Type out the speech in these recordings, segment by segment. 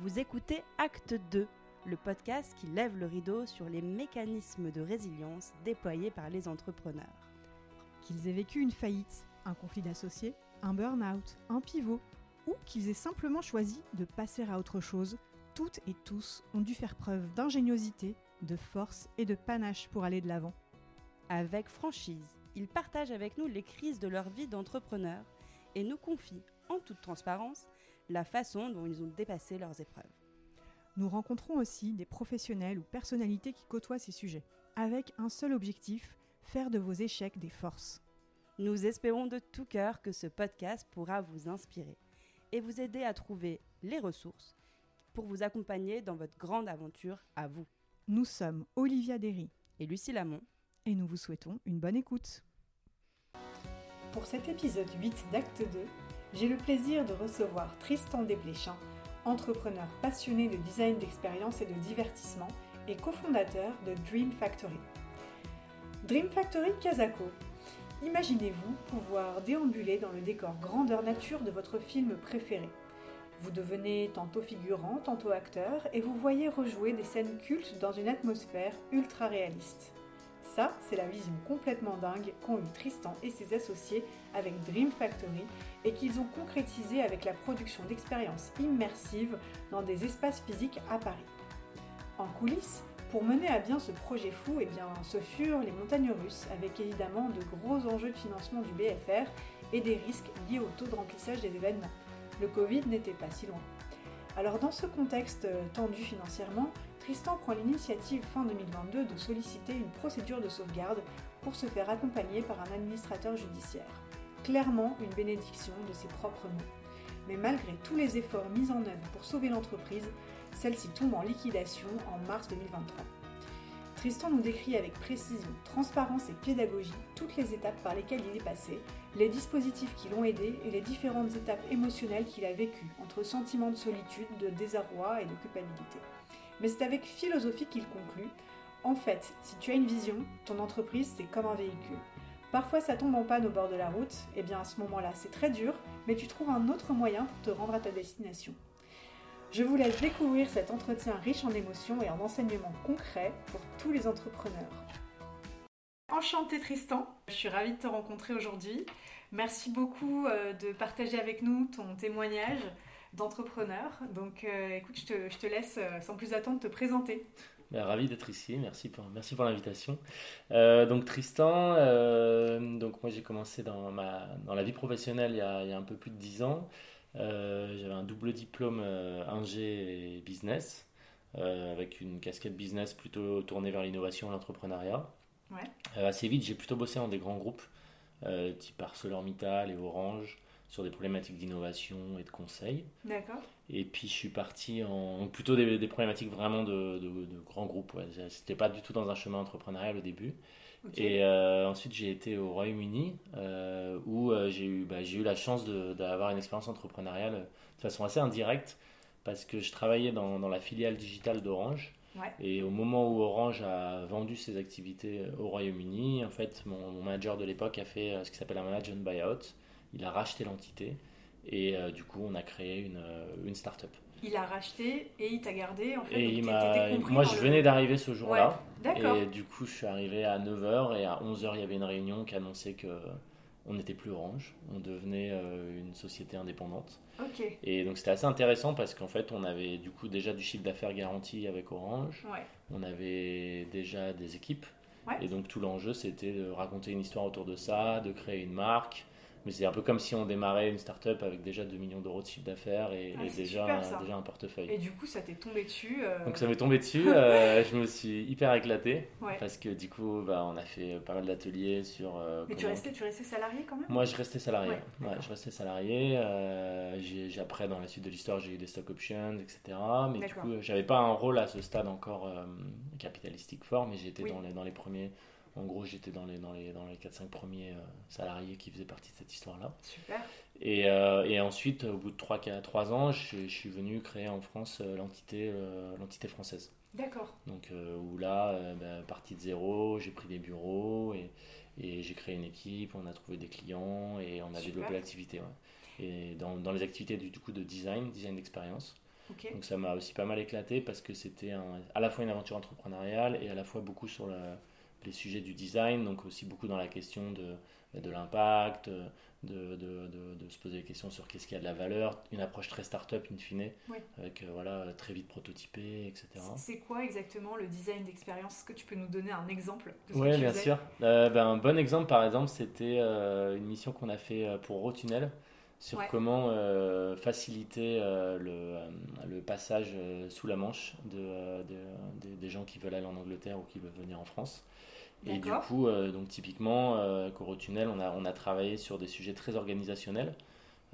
Vous écoutez Acte 2, le podcast qui lève le rideau sur les mécanismes de résilience déployés par les entrepreneurs. Qu'ils aient vécu une faillite, un conflit d'associés, un burn-out, un pivot, ou qu'ils aient simplement choisi de passer à autre chose, toutes et tous ont dû faire preuve d'ingéniosité, de force et de panache pour aller de l'avant. Avec franchise, ils partagent avec nous les crises de leur vie d'entrepreneur et nous confient, en toute transparence, la façon dont ils ont dépassé leurs épreuves. Nous rencontrons aussi des professionnels ou personnalités qui côtoient ces sujets, avec un seul objectif, faire de vos échecs des forces. Nous espérons de tout cœur que ce podcast pourra vous inspirer et vous aider à trouver les ressources pour vous accompagner dans votre grande aventure à vous. Nous sommes Olivia Derry Et Lucie Lamont. et nous vous souhaitons une bonne écoute. Pour cet épisode 8 d'Acte 2, j'ai le plaisir de recevoir Tristan Desplechin, entrepreneur passionné de design d'expérience et de divertissement et cofondateur de Dream Factory. Dream Factory Casako. Imaginez-vous pouvoir déambuler dans le décor grandeur nature de votre film préféré. Vous devenez tantôt figurant, tantôt acteur, et vous voyez rejouer des scènes cultes dans une atmosphère ultra réaliste. Ça, c'est la vision complètement dingue qu'ont eu Tristan et ses associés avec Dream Factory et qu'ils ont concrétisé avec la production d'expériences immersives dans des espaces physiques à Paris. En coulisses, pour mener à bien ce projet fou, eh bien, ce furent les montagnes russes, avec évidemment de gros enjeux de financement du BFR et des risques liés au taux de remplissage des événements. Le Covid n'était pas si loin. Alors dans ce contexte euh, tendu financièrement, Tristan prend l'initiative fin 2022 de solliciter une procédure de sauvegarde pour se faire accompagner par un administrateur judiciaire. Clairement une bénédiction de ses propres mots. Mais malgré tous les efforts mis en œuvre pour sauver l'entreprise, celle-ci tombe en liquidation en mars 2023. Tristan nous décrit avec précision, transparence et pédagogie toutes les étapes par lesquelles il est passé, les dispositifs qui l'ont aidé et les différentes étapes émotionnelles qu'il a vécues, entre sentiments de solitude, de désarroi et de culpabilité. Mais c'est avec philosophie qu'il conclut. En fait, si tu as une vision, ton entreprise c'est comme un véhicule. Parfois ça tombe en panne au bord de la route, et bien à ce moment-là c'est très dur, mais tu trouves un autre moyen pour te rendre à ta destination. Je vous laisse découvrir cet entretien riche en émotions et en enseignements concrets pour tous les entrepreneurs. Enchanté Tristan, je suis ravie de te rencontrer aujourd'hui. Merci beaucoup euh, de partager avec nous ton témoignage d'entrepreneur. Donc euh, écoute, je te, je te laisse euh, sans plus attendre te présenter. Ben, ravi d'être ici, merci pour, merci pour l'invitation. Euh, donc Tristan, euh, donc moi j'ai commencé dans, ma, dans la vie professionnelle il y a, il y a un peu plus de 10 ans. Euh, J'avais un double diplôme ingé et business, avec une casquette business plutôt tournée vers l'innovation et l'entrepreneuriat. Ouais. Assez vite, j'ai plutôt bossé dans des grands groupes, type ArcelorMittal et Orange, sur des problématiques d'innovation et de conseil. D'accord. Et puis je suis parti en donc plutôt des, des problématiques vraiment de, de- de grands groupes. Ouais. C'était pas du tout dans un chemin entrepreneurial au début. Et euh, ensuite j'ai été au Royaume-Uni euh, où euh, j'ai eu, bah, eu la chance d'avoir une expérience entrepreneuriale de façon assez indirecte parce que je travaillais dans, dans la filiale digitale d'Orange. Ouais. Et au moment où Orange a vendu ses activités au Royaume-Uni, en fait, mon, mon manager de l'époque a fait ce qui s'appelle un management buyout. Il a racheté l'entité et euh, du coup, on a créé une, euh, une start-up. Il a racheté et il t'a gardé en fait. Et il moi, je venais d'arriver ce jour-là. Ouais, d'accord. Et du coup, je suis arrivé à 9h et à 11h, il y avait une réunion qui annonçait que on n'était plus Orange, on devenait euh, une société indépendante. Ok. Et donc c'était assez intéressant parce qu'en fait, on avait du coup déjà du chiffre d'affaires garanti avec Orange, Ouais. on avait déjà des équipes. Ouais. Et donc tout l'enjeu, c'était de raconter une histoire autour de ça, de créer une marque. Mais c'est un peu comme si on démarrait une start-up avec déjà 2 millions d'euros de chiffre d'affaires et, Ah, et déjà, super, ça. déjà un portefeuille. Et du coup, ça t'est tombé dessus. euh, Donc ça m'est tombé dessus, euh, je me suis hyper éclaté Ouais. parce que du coup bah, on a fait pas mal d'ateliers sur... euh, Mais tu restais, tu restais salarié quand même? Moi je restais salarié, Ouais, Ouais, d'accord. je restais salarié, j'ai, après dans la suite de l'histoire j'ai eu des stock options, etc. Mais du coup j'avais pas un rôle à ce stade encore capitalistique fort, mais j'étais Oui. dans, les, dans les premiers... En gros, j'étais dans les, dans les, dans les 4-5 premiers euh, salariés qui faisaient partie de cette histoire-là. Super. Et, euh, et ensuite, au bout de 3-3 ans, je, je suis venu créer en France euh, l'entité, l'entité française. D'accord. Donc où là, bah, partie de zéro, j'ai pris des bureaux et, et j'ai créé une équipe, on a trouvé des clients et on a Super. développé l'activité. ouais. Et dans, dans les activités du, du coup de design, design d'expérience. Donc ça m'a aussi pas mal éclaté parce que c'était à la fois une aventure entrepreneuriale et à la fois beaucoup sur les sujets du design, donc aussi beaucoup dans la question de, de l'impact, de, de, de, se poser des questions sur qu'est-ce qui a de la valeur, une approche très start-up in fine, avec euh, voilà, très vite prototypé, etc. C'est quoi exactement le design d'expérience? Est-ce que tu peux nous donner un exemple Oui, bien sûr. Euh, ben, un bon exemple, par exemple, c'était euh, une mission qu'on a fait pour Rotunnel sur comment faciliter le, le, passage sous la Manche de, des gens qui veulent aller en Angleterre ou qui veulent venir en France. Et du coup, euh, donc typiquement, euh, Corotunnel, on a, on a travaillé sur des sujets très organisationnels.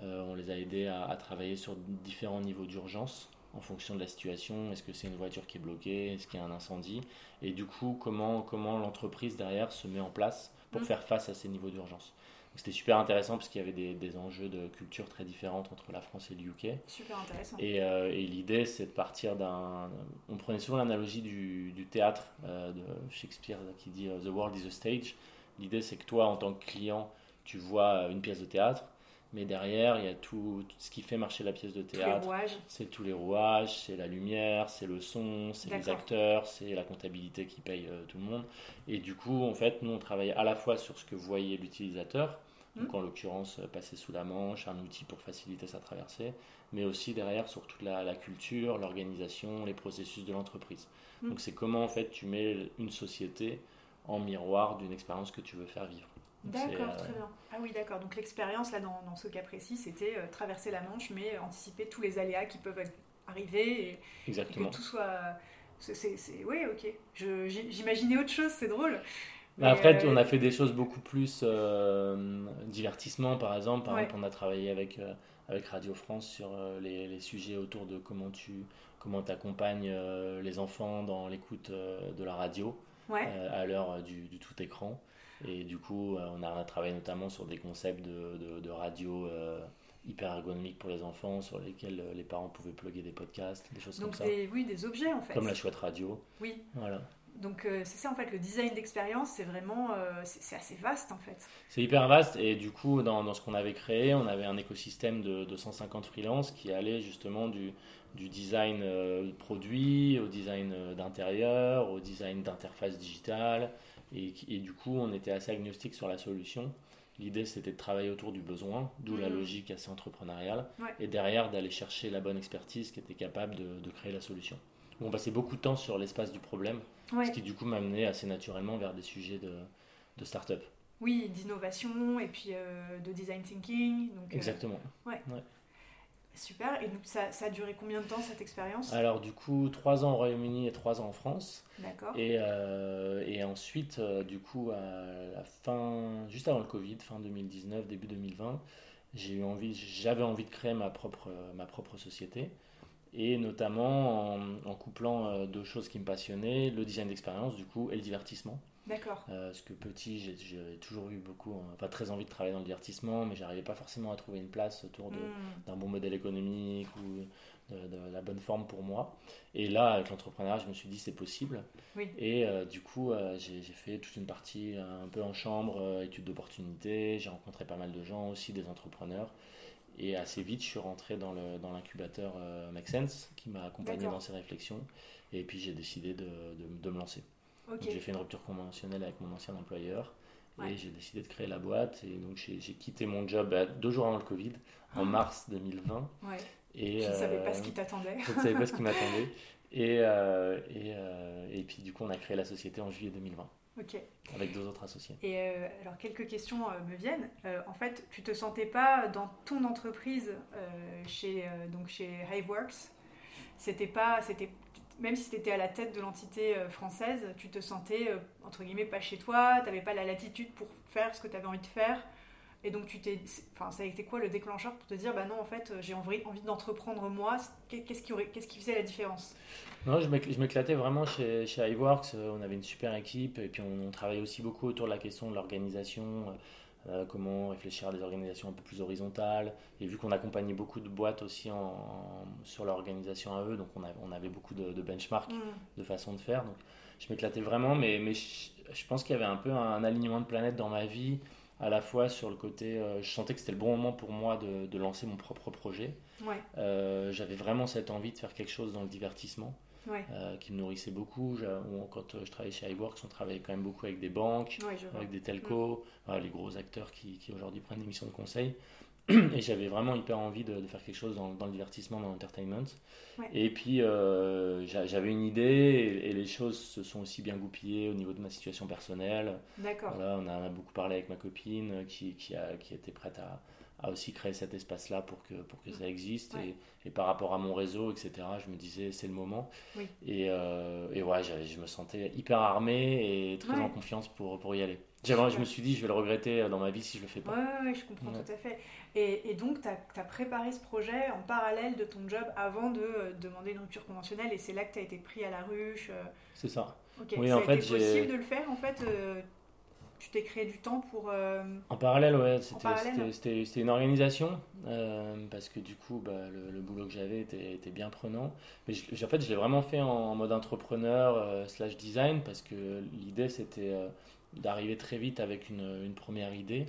Euh, on les a aidés à, travailler sur différents niveaux d'urgence en fonction de la situation. Est-ce que c'est une voiture qui est bloquée? Est-ce qu'il y a un incendie? Et du coup, comment, comment l'entreprise derrière se met en place pour mmh. faire face à ces niveaux d'urgence? C'était super intéressant parce qu'il y avait des, des, enjeux de culture très différentes entre la France et le UK. Super intéressant. Et, euh, et l'idée, c'est de partir d'un. On prenait souvent l'analogie du, du, théâtre euh, de Shakespeare qui dit euh, The world is a stage. L'idée, c'est que toi, en tant que client, tu vois une pièce de théâtre, mais derrière, il y a tout, ce qui fait marcher la pièce de théâtre. C'est tous les rouages, c'est la lumière, c'est le son, c'est les acteurs, c'est la comptabilité qui paye tout le monde. Et du coup, en fait, nous, on travaille à la fois sur ce que voyait l'utilisateur, donc hmm. en l'occurrence euh, passer sous la manche, un outil pour faciliter sa traversée, mais aussi derrière sur toute la, culture, l'organisation, les processus de l'entreprise. Hmm. Donc c'est comment en fait tu mets une société en miroir d'une expérience que tu veux faire vivre. D'accord, euh, très bien. Ah oui, d'accord. Donc l'expérience, là, dans, dans, ce cas précis, c'était euh, traverser la Manche, mais anticiper tous les aléas qui peuvent arriver et, Exactement. que tout soit... C'est, Oui, ok. J'imaginais autre chose, c'est drôle. Après, on a fait des choses beaucoup plus euh, divertissement, par exemple. Par exemple, on a travaillé avec, euh, avec Radio France sur euh, les, les, sujets autour de comment tu comment accompagnes les enfants dans l'écoute de la radio à l'heure du, du, tout écran. Et du coup, on a travaillé notamment sur des concepts de, de, radio hyper ergonomiques pour les enfants, sur lesquels les parents pouvaient plugger des podcasts, des choses comme ça. oui, des objets en fait. Comme la chouette radio. Oui. Voilà. Donc euh, c'est ça en fait, le design d'expérience, c'est vraiment, euh, c'est assez vaste en fait. C'est hyper vaste et du coup dans, dans ce qu'on avait créé, on avait un écosystème de 250 freelances qui allait justement du, du design euh, produit au design d'intérieur, au design d'interface digitale et, et, du coup on était assez agnostique sur la solution. L'idée c'était de travailler autour du besoin, d'où la mmh. logique assez entrepreneuriale et derrière d'aller chercher la bonne expertise qui était capable de, de créer la solution. On passait beaucoup de temps sur l'espace du problème ce qui du coup m'a amené assez naturellement vers des sujets de, de start-up. Oui, d'innovation et puis euh, de design thinking. Donc, euh, Exactement. ouais. Super. Et donc ça, ça, a duré combien de temps cette expérience? Alors du coup, trois ans au Royaume-Uni et trois ans en France. D'accord. Et, euh, et ensuite, du coup, à la fin, juste avant le Covid, fin 2019, début 2020, j'ai eu envie, j'avais envie de créer ma propre, ma propre société et notamment en, couplant euh, deux choses qui me passionnaient, le design d'expérience du coup et le divertissement. D'accord. Euh, parce que petit, j'ai toujours eu beaucoup, pas très envie de travailler dans le divertissement, mais j'arrivais pas forcément à trouver une place autour hmm. d'un bon modèle économique ou de, la bonne forme pour moi. Et là, avec l'entrepreneuriat, je me suis dit c'est possible. Oui. Et euh, du coup, j'ai fait toute une partie un peu en chambre, études d'opportunité. J'ai rencontré pas mal de gens aussi, des entrepreneurs. Et assez vite, je suis rentré dans l'incubateur euh, Make Sense, qui m'a accompagné dans ces réflexions. Et puis, j'ai décidé de, de, me lancer. J'ai fait une rupture conventionnelle avec mon ancien employeur. Et j'ai décidé de créer la boîte. Et donc, j'ai quitté mon job bah, deux jours avant le Covid, en ah. mars 2020. Ouais. Et, je ne savais pas ce qui t'attendait. je ne savais pas ce qui m'attendait. Et, euh, et, euh, et, puis, du coup, on a créé la société en juillet 2020. Ok. Avec deux autres associés. Et euh, alors, quelques questions euh, me viennent. Euh, en fait, tu te sentais pas dans ton entreprise, chez, donc chez Hiveworks, c'était pas, c'était, même si tu étais à la tête de l'entité française, tu te sentais, entre guillemets, pas chez toi, tu n'avais pas la latitude pour faire ce que tu avais envie de faire? Et donc, tu t'es, enfin, ça a été quoi le déclencheur pour te dire, bah non, en fait, j'ai envie, envie d'entreprendre moi Qu'est-ce qui, aurait, qu'est-ce qui faisait la différence? Non, je m'éclatais vraiment chez, chez iWorks. Euh, on avait une super équipe et puis on, travaillait aussi beaucoup autour de la question de l'organisation, euh, euh, comment réfléchir à des organisations un peu plus horizontales. Et vu qu'on accompagnait beaucoup de boîtes aussi en, sur l'organisation à eux, donc on, on avait beaucoup de, de benchmarks, mm. de façon de faire. Donc je m'éclatais vraiment, mais, mais je, pense qu'il y avait un peu un, alignement de planète dans ma vie à la fois sur le côté, je sentais que c'était le bon moment pour moi de, de lancer mon propre projet. Ouais. J'avais vraiment cette envie de faire quelque chose dans le divertissement. Ouais. qui me nourrissait beaucoup. Quand je travaillais chez iWorks, on travaillait quand même beaucoup avec des banques, avec des telcos, mm. les gros acteurs qui, qui aujourd'hui prennent des missions de conseil. Et j'avais vraiment hyper envie de, faire quelque chose dans, le divertissement, dans l'entertainment. Et puis euh, j'avais une idée et, les choses se sont aussi bien goupillées au niveau de ma situation personnelle. D'accord. Voilà, on a beaucoup parlé avec ma copine qui, qui, a, qui était prête à, à aussi créer cet espace-là pour que, pour que ça existe. Et, et, par rapport à mon réseau, etc., je me disais c'est le moment. Oui. Et, euh, et ouais, je me sentais hyper armé et très en confiance pour, pour y aller. Je me suis dit, je vais le regretter dans ma vie si je le fais pas. Ouais, ouais je comprends tout à fait. Et, et donc, tu as, as, préparé ce projet en parallèle de ton job avant de euh, demander une rupture conventionnelle et c'est là que tu as été pris à la ruche. Euh. C'est ça. Oui, ça en a fait, été possible de le faire en fait euh, tu t'es créé du temps pour. En parallèle, ouais, c'était une organisation parce que du coup, bah, le, boulot que j'avais était, était, bien prenant. Mais en fait, je l'ai vraiment fait en mode entrepreneur slash design parce que l'idée c'était d'arriver très vite avec une, une première idée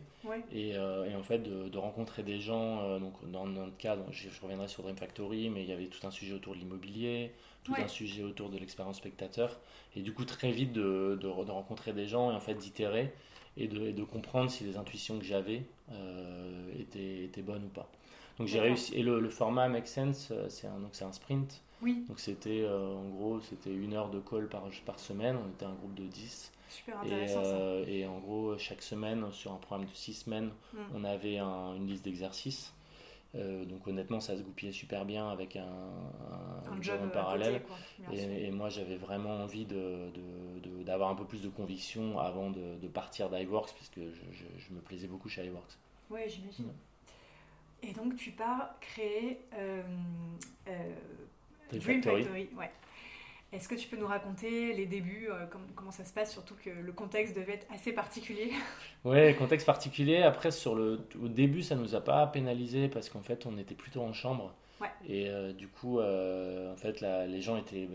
et, euh, et, en fait de, rencontrer des gens. Euh, donc dans notre cas, je, reviendrai sur Dream Factory, mais il y avait tout un sujet autour de l'immobilier, tout un sujet autour de l'expérience spectateur, et du coup très vite de, de, rencontrer des gens et en fait d'itérer et de, de, comprendre si les intuitions que j'avais euh, étaient, étaient, bonnes ou pas. Donc j'ai réussi et le, format Make Sense, c'est un, donc c'est un sprint. Oui. Donc c'était en gros c'était une heure de call par, par semaine. On était un groupe de 10 Super intéressant. Et, euh, et, en gros, chaque semaine, sur un programme de 6 semaines, hmm. on avait une liste d'exercices. Euh, donc honnêtement, ça se goupillait super bien avec un, un, job en parallèle. et, moi, j'avais vraiment envie d'avoir de, un peu plus de conviction avant de, partir d'IWorks, puisque je, je, me plaisais beaucoup chez iWorks. Oui, j'imagine. Et donc, tu pars créer euh, Dream, Factory. Ouais. Est-ce que tu peux nous raconter les débuts, euh, comment, ça se passe, surtout que le contexte devait être assez particulier Oui, contexte particulier. Après, sur le, au début, ça ne nous a pas pénalisé parce qu'en fait, on était plutôt en chambre. Et euh, du coup, euh, en fait, les gens étaient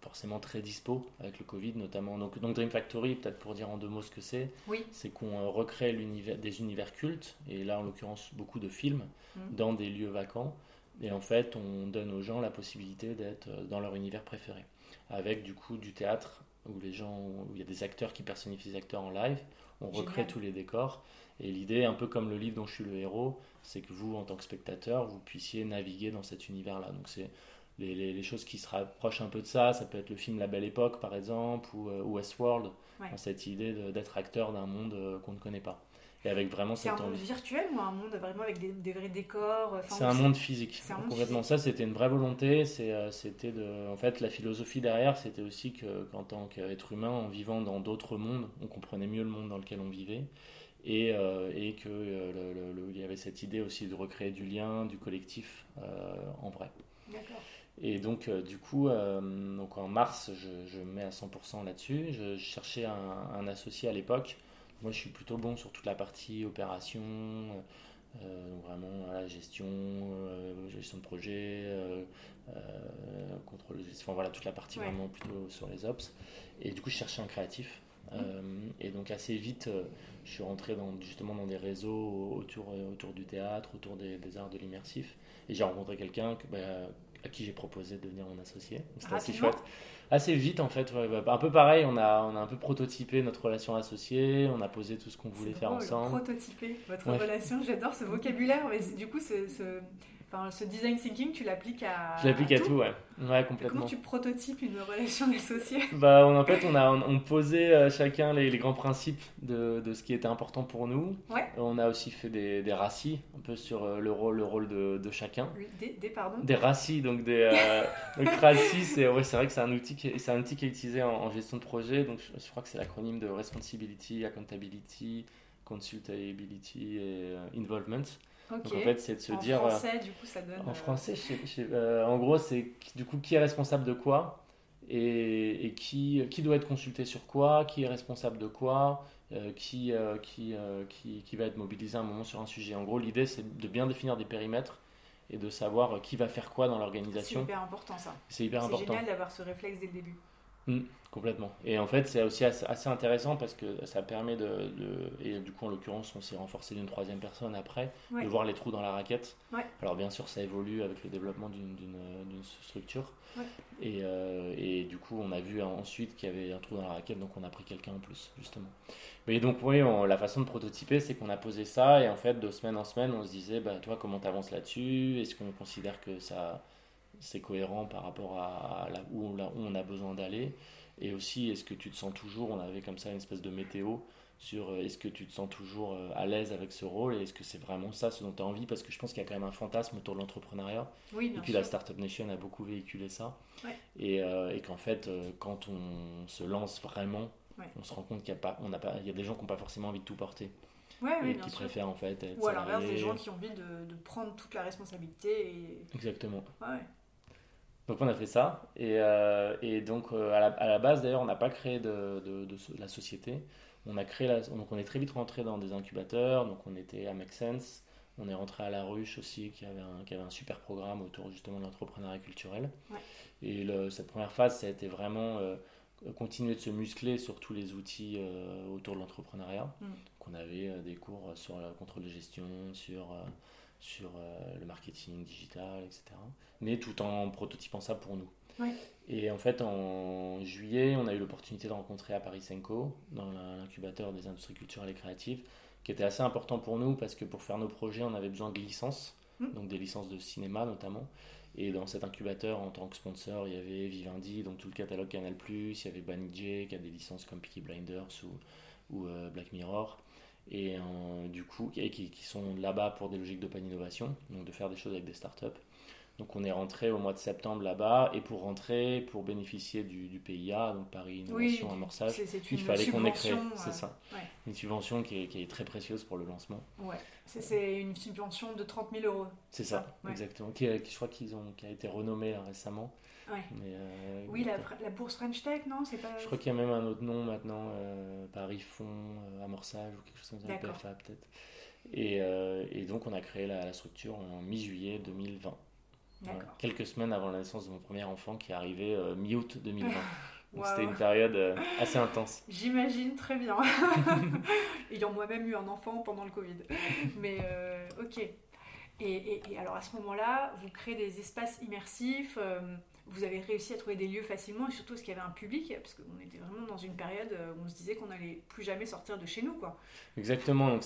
forcément très dispo avec le Covid, notamment. Donc, donc Dream Factory, peut-être pour dire en deux mots ce que c'est, oui. c'est qu'on recrée des univers cultes, et là, en l'occurrence, beaucoup de films, mmh. dans des lieux vacants. Et en fait, on donne aux gens la possibilité d'être dans leur univers préféré avec du coup du théâtre où les gens, où il y a des acteurs qui personnifient des acteurs en live. On recrée tous les décors. Et l'idée, un peu comme le livre dont je suis le héros, c'est que vous, en tant que spectateur, vous puissiez naviguer dans cet univers-là. Donc c'est les, les, choses qui se rapprochent un peu de ça. Ça peut être le film La Belle Époque, par exemple, ou, euh, Westworld, dans cette idée d'être acteur d'un monde euh, qu'on ne connaît pas. Et avec vraiment C'est un monde virtuel ou un monde vraiment avec des, vrais décors C'est un monde physique. Un complètement ça, c'était une vraie volonté. Euh, c'était de, en fait, la philosophie derrière, c'était aussi que qu'en tant qu'être humain, en vivant dans d'autres mondes, on comprenait mieux le monde dans lequel on vivait. Et, euh, et que euh, il y avait cette idée aussi de recréer du lien, du collectif en vrai. D'accord. Et donc, du coup, donc en mars, je, je mets à 100% là-dessus. Je, cherchais un, un associé à l'époque moi, je suis plutôt bon sur toute la partie opération, euh, vraiment la gestion, euh, gestion de projet, euh, contrôle enfin voilà, toute la partie vraiment plutôt sur les ops. Et du coup, je cherchais un créatif. et donc assez vite, je suis rentré dans, justement dans des réseaux autour, autour du théâtre, autour des, arts de l'immersif. Et j'ai rencontré quelqu'un bah, à qui j'ai proposé de devenir mon associé. C'était assez chouette assez vite en fait. Bah, un peu pareil, on a, on a un peu prototypé notre relation associée, on a posé tout ce qu'on voulait faire ensemble. Prototyper votre relation, j'adore ce vocabulaire, mais du coup, ce, Enfin, ce design thinking, tu l'appliques à. Je l'applique à, tout, ouais. ouais. complètement. Comment tu prototypes une relation d'associés Bah, en fait, on a on, posait euh, chacun les, les, grands principes de, de, ce qui était important pour nous. Ouais. On a aussi fait des, des racis, un peu sur euh, le rôle, le rôle de, de chacun. Oui, des, des, pardon Des racis, donc des. Euh, donc, racis, c'est ouais, vrai que c'est un, outil qui, un outil qui est utilisé en, en gestion de projet. Donc, je, je crois que c'est l'acronyme de Responsibility, Accountability, Consultability et Involvement. Donc en fait, c'est de se dire. En euh, français, du coup, ça donne. En euh, euh, gros, c'est du coup qui est responsable de quoi et, et, qui, qui doit être consulté sur quoi, qui est responsable de quoi, qui, qui, qui, qui, va être mobilisé à un moment sur un sujet. En gros, l'idée, c'est de bien définir des périmètres et de savoir qui va faire quoi dans l'organisation. C'est hyper important ça. C'est hyper important. C'est génial d'avoir ce réflexe dès le début. Mm, complètement. Et en fait, c'est aussi assez intéressant parce que ça permet de, et du coup, en l'occurrence, on s'est renforcé d'une troisième personne après, de voir les trous dans la raquette. Alors, bien sûr, ça évolue avec le développement d'une structure. Et, euh, et, du coup, on a vu ensuite qu'il y avait un trou dans la raquette, donc on a pris quelqu'un en plus, justement. Mais donc, oui, la façon de prototyper, c'est qu'on a posé ça, et en fait, de semaine en semaine, on se disait, bah, toi, comment tu avances là-dessus? Est-ce qu'on considère que ça c'est cohérent par rapport à, là, où, on a besoin d'aller Et aussi, est-ce que tu te sens toujours, on avait comme ça une espèce de météo sur euh, est-ce que tu te sens toujours euh, à l'aise avec ce rôle et est-ce que c'est vraiment ça ce dont tu as envie? Parce que je pense qu'il y a quand même un fantasme autour de l'entrepreneuriat. Oui, et puis la Startup Nation a beaucoup véhiculé ça. Et, euh, et qu'en fait, quand on se lance vraiment, on se rend compte qu'il y, a pas, on a pas, il y a des gens qui n'ont pas forcément envie de tout porter. Ouais, qui préfèrent en fait être Ou à l'inverse, des gens qui ont envie de, de, prendre toute la responsabilité. Et... Exactement. Ouais. Donc on a fait ça. Et, euh, et donc euh, à, la, à, la, base d'ailleurs, on n'a pas créé de, de, de, la société. On a créé la, donc on est très vite rentré dans des incubateurs. Donc on était à Make Sense. On est rentré à La Ruche aussi, qui avait un, qui avait un super programme autour justement de l'entrepreneuriat culturel. Et le, cette première phase, ça a été vraiment euh, continuer de se muscler sur tous les outils autour de l'entrepreneuriat. Mm. qu'on avait des cours sur le contrôle de gestion, sur sur euh, le marketing digital, etc. Mais tout en prototypant ça pour nous. Et en fait, en juillet, on a eu l'opportunité de rencontrer à Paris Senco, dans l'incubateur des industries culturelles et créatives, qui était assez important pour nous parce que pour faire nos projets, on avait besoin de licences, mmh. donc des licences de cinéma notamment. Et dans cet incubateur, en tant que sponsor, il y avait Vivendi, donc tout le catalogue Canal+, il y avait Banijay qui a des licences comme Peaky Blinders ou, ou euh, Black Mirror et euh, du coup qui, qui sont là-bas pour des logiques d'open innovation, donc de faire des choses avec des startups. Donc on est rentré au mois de septembre là-bas et pour rentrer, pour bénéficier du, PIA, donc Paris Innovation Amorçage, il fallait qu'on ait créé, c'est ça, une subvention qui est, qui est, très précieuse pour le lancement. Ouais, c'est une subvention de 30 000 euros. C'est ça, exactement, qui, je crois qu'ils ont, qui a été renommée récemment. Euh, oui, la, la, bourse French Tech, non c'est pas... Je crois qu'il y a même un autre nom maintenant, euh, Paris Fonds, euh, Amorçage ou quelque chose comme ça, PFA peut-être. Et, et, donc on a créé la, structure en mi-juillet 2020. Quelques semaines avant la naissance de mon premier enfant qui est arrivé mi-août 2020. Donc c'était une période assez intense. J'imagine très bien. Ayant moi-même eu un enfant pendant le Covid. Mais ok. Et, et, et, alors à ce moment-là, vous créez des espaces immersifs vous avez réussi à trouver des lieux facilement et surtout est-ce qu'il y avait un public? Parce qu'on était vraiment dans une période où on se disait qu'on n'allait plus jamais sortir de chez nous quoi. Exactement donc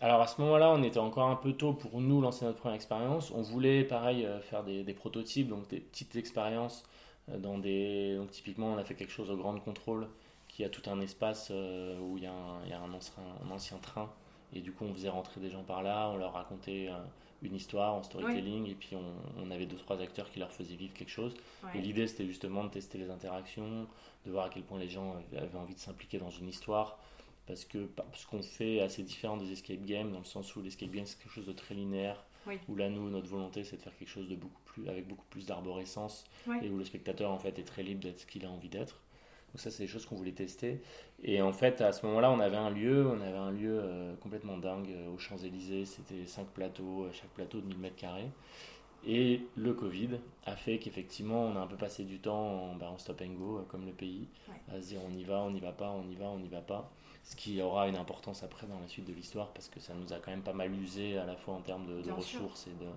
alors à ce moment-là on était encore un peu tôt pour nous lancer notre première expérience on voulait pareil euh, faire des, prototypes donc des petites expériences euh, dans des donc typiquement on a fait quelque chose au Grand Contrôle qui a tout un espace euh, où il y a un ancien train et du coup on faisait rentrer des gens par là on leur racontait une histoire en storytelling et puis on, avait deux trois acteurs qui leur faisaient vivre quelque chose. Et l'idée c'était justement de tester les interactions de voir à quel point les gens avaient envie de s'impliquer dans une histoire. Parce que ce qu'on fait est assez différent des escape games dans le sens où l'escape game c'est quelque chose de très linéaire où là nous notre volonté c'est de faire quelque chose de beaucoup plus avec beaucoup plus d'arborescence et où le spectateur en fait est très libre d'être ce qu'il a envie d'être donc ça, c'est des choses qu'on voulait tester. Et en fait, à ce moment-là, on avait un lieu, on avait un lieu euh, complètement dingue euh, aux Champs-Élysées. C'était cinq plateaux, euh, chaque plateau de 1000 mètres carrés. Et le Covid a fait qu'effectivement, on a un peu passé du temps en, bah, stop and go, comme le pays, à se dire on y va, on n'y va pas, on y va, on n'y va pas. Ce qui aura une importance après dans la suite de l'histoire, parce que ça nous a quand même pas mal usé à la fois en termes de, ressources et, de,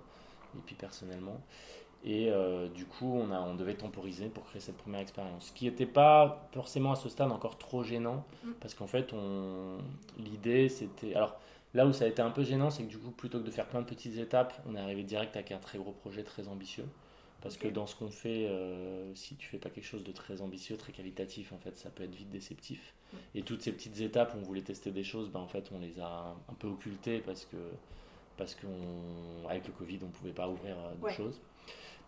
et puis personnellement. Et euh, du coup, on, a, on devait temporiser pour créer cette première expérience. Ce qui n'était pas forcément à ce stade encore trop gênant, mm. parce qu'en fait, l'idée c'était. Alors là où ça a été un peu gênant, c'est que du coup, plutôt que de faire plein de petites étapes, on est arrivé direct avec un très gros projet très ambitieux. Parce que dans ce qu'on fait, euh, si tu fais pas quelque chose de très ambitieux, très qualitatif, en fait, ça peut être vite déceptif. Mm. Et toutes ces petites étapes où on voulait tester des choses, ben, en fait, on les a un peu occultées parce que parce qu'avec le Covid, on pouvait pas ouvrir euh, de choses.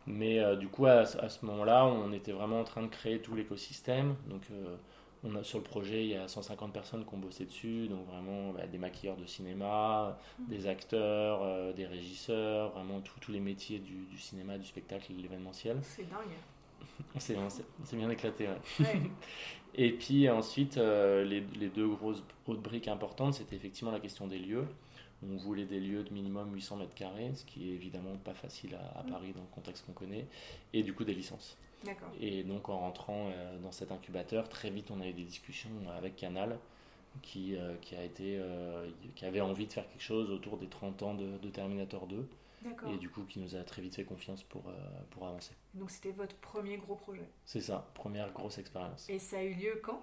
Mais euh, du coup, à, ce moment-là, on était vraiment en train de créer tout l'écosystème. Donc, euh, on a, sur le projet, il y a 150 personnes qui ont bossé dessus. Donc, vraiment bah, des maquilleurs de cinéma, mmh. des acteurs, euh, des régisseurs, vraiment tous les métiers du, cinéma, du spectacle et de l'événementiel. C'est dingue. c'est bien éclaté, ouais. et puis ensuite, les, les, deux grosses autres briques importantes, c'était effectivement la question des lieux. On voulait des lieux de minimum 800 mètres carrés, ce qui est évidemment pas facile à, mm. Paris dans le contexte qu'on connaît, et du coup des licences. Et donc en rentrant dans cet incubateur, très vite on a eu des discussions avec Canal qui, qui, a été, qui avait envie de faire quelque chose autour des 30 ans de, de Terminator 2 et du coup qui nous a très vite fait confiance pour, euh, pour avancer. Donc c'était votre premier gros projet C'est ça, première grosse expérience. Et ça a eu lieu quand?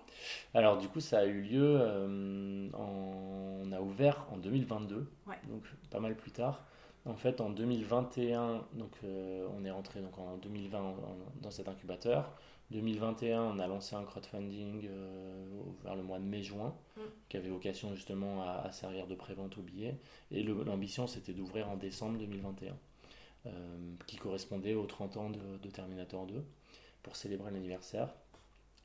Alors du coup ça a eu lieu, euh, on a ouvert en 2022, donc pas mal plus tard. En fait en 2021, donc, euh, on est rentré donc, en 2020 dans cet incubateur. 2021, on a lancé un crowdfunding euh, vers le mois de mai-juin, mm. qui avait vocation justement à, servir de prévente aux billets. Et l'ambition, c'était d'ouvrir en décembre 2021, euh, qui correspondait aux 30 ans de, Terminator 2, pour célébrer l'anniversaire.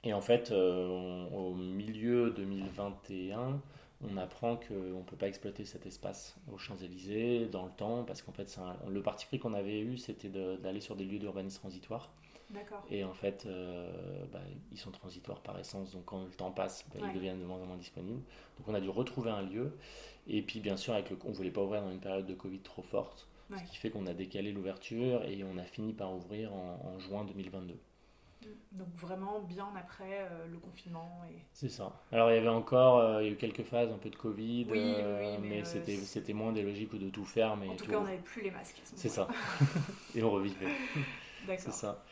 Et en fait, euh, au milieu 2021, on apprend qu'on ne peut pas exploiter cet espace aux Champs-Élysées dans le temps, parce qu'en fait, le parti pris qu'on avait eu, c'était d'aller sur des lieux d'urbanisme transitoire et en fait, euh, bah, ils sont transitoires par essence, donc quand le temps passe, bah, ils deviennent de moins en moins disponibles. Donc on a dû retrouver un lieu. Et puis bien sûr, avec le, on ne voulait pas ouvrir dans une période de Covid trop forte, ce qui fait qu'on a décalé l'ouverture et on a fini par ouvrir en, juin 2022. Mm. Donc vraiment bien après euh, le confinement. Et... C'est ça. Alors il y avait encore, euh, il y a eu quelques phases, un peu de Covid, mais, c'était, c'était moins des logiques de tout faire. Mais en tout, cas, on n'avait plus les masques. C'est ça. et on revivait. C'est ça.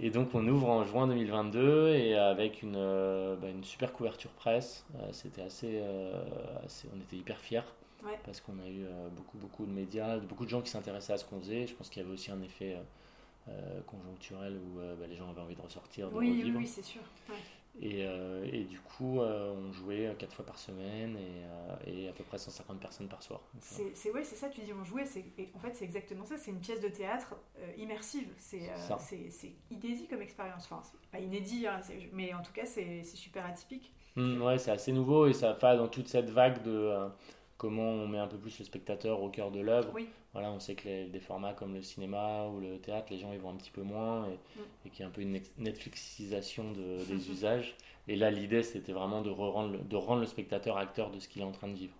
Et donc on ouvre en juin 2022 et avec une, euh, bah, une super couverture presse. Euh, c'était euh, assez, On était hyper fiers parce qu'on a eu beaucoup, beaucoup de médias, beaucoup de gens qui s'intéressaient à ce qu'on faisait. Je pense qu'il y avait aussi un effet conjoncturel où bah, les gens avaient envie de ressortir, de oui, revivre. Oui, c'est sûr. Et, euh, et, du coup, euh, on jouait quatre fois par semaine et, euh, et, à peu près 150 personnes par soir. C'est ouais, c'est ça, tu dis on jouait, en fait c'est exactement ça, c'est une pièce de théâtre immersive, c'est inédit comme expérience, enfin pas inédit, hein, mais en tout cas c'est super atypique. Mmh, ouais, c'est assez nouveau et ça va dans toute cette vague de comment on met un peu plus le spectateur au cœur de l'œuvre. Oui. Voilà, on sait que des formats comme le cinéma ou le théâtre, les gens ils vont un petit peu moins et, mm. qu'il y a un peu une Netflixisation de, des usages. Et là, l'idée c'était vraiment de, rendre le, de rendre le spectateur acteur de ce qu'il est en train de vivre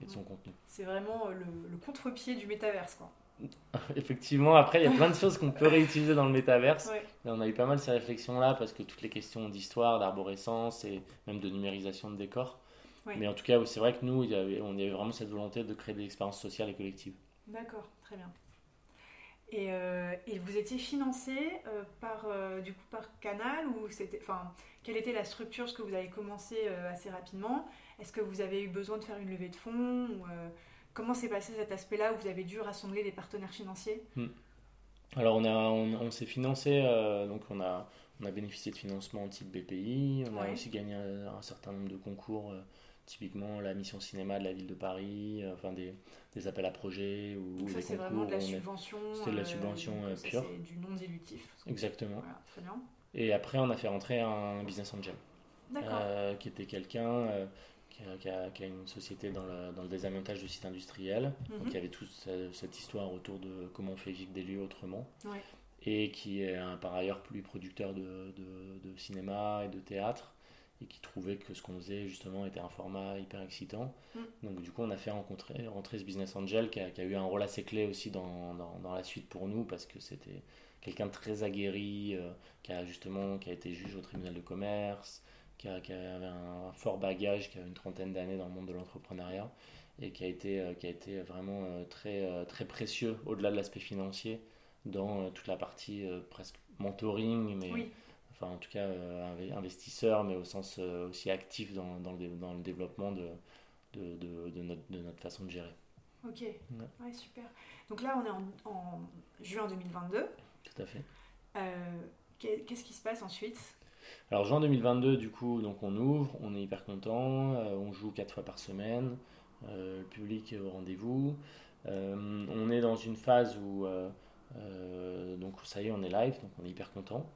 et de son mm. contenu. C'est vraiment euh, le, contre-pied du métaverse, quoi. Effectivement, après, il y a plein de choses qu'on peut réutiliser dans le métaverse. on a eu pas mal ces réflexions-là parce que toutes les questions d'histoire, d'arborescence et même de numérisation de décors, mais en tout cas, c'est vrai que nous, il y avait, on y avait vraiment cette volonté de créer des expériences sociales et collectives. D'accord, très bien. Et, euh, et, vous étiez financé euh, par, euh, du coup, par Canal ou c'était, enfin, quelle était la structure ce que vous avez commencé assez rapidement? Est-ce que vous avez eu besoin de faire une levée de fonds ou, Comment s'est passé cet aspect-là où vous avez dû rassembler des partenaires financiers? Hmm. Alors on, a, on, s'est financé, donc on a, on a bénéficié de financement type BPI, on a aussi gagné un, un, certain nombre de concours typiquement la mission cinéma de la ville de Paris, euh, enfin des, des appels à projets ou ça, des concours. Vraiment de la subvention. C'était de la euh, subvention euh, pure. C'est du non dilutif. Exactement. très bien. Et après, on a fait rentrer un business angel, qui était quelqu'un qui, a, qui, a, une société dans le, dans le désamiantage de sites industriels. Donc il y avait toute cette histoire autour de comment on fait vivre des lieux autrement. Et qui est un, par ailleurs plus producteur de, de, de cinéma et de théâtre et qui trouvait que ce qu'on faisait justement était un format hyper excitant. Mm. Donc du coup on a fait rencontrer, rentrer ce business angel qui a, qui a eu un rôle assez clé aussi dans, dans, dans la suite pour nous parce que c'était quelqu'un de très aguerri, euh, qui a justement qui a été juge au tribunal de commerce, qui, a, qui avait un, fort bagage, qui a une trentaine d'années dans le monde de l'entrepreneuriat et qui a été, euh, qui a été vraiment euh, très, très précieux au-delà de l'aspect financier dans toute la partie presque mentoring mais enfin en tout cas euh, investisseur, mais au sens euh, aussi actif dans, dans, le, dans le développement de, de, de, notre, de, notre, façon de gérer. Ok, ouais. super. Donc là, on est en, juin 2022. Tout à fait. Euh, qu'est-ce qui se passe ensuite? Alors juin 2022, du coup, donc on ouvre, on est hyper content, on joue quatre fois par semaine, le public est au rendez-vous. on est dans une phase où, donc ça y est, on est live, donc on est hyper content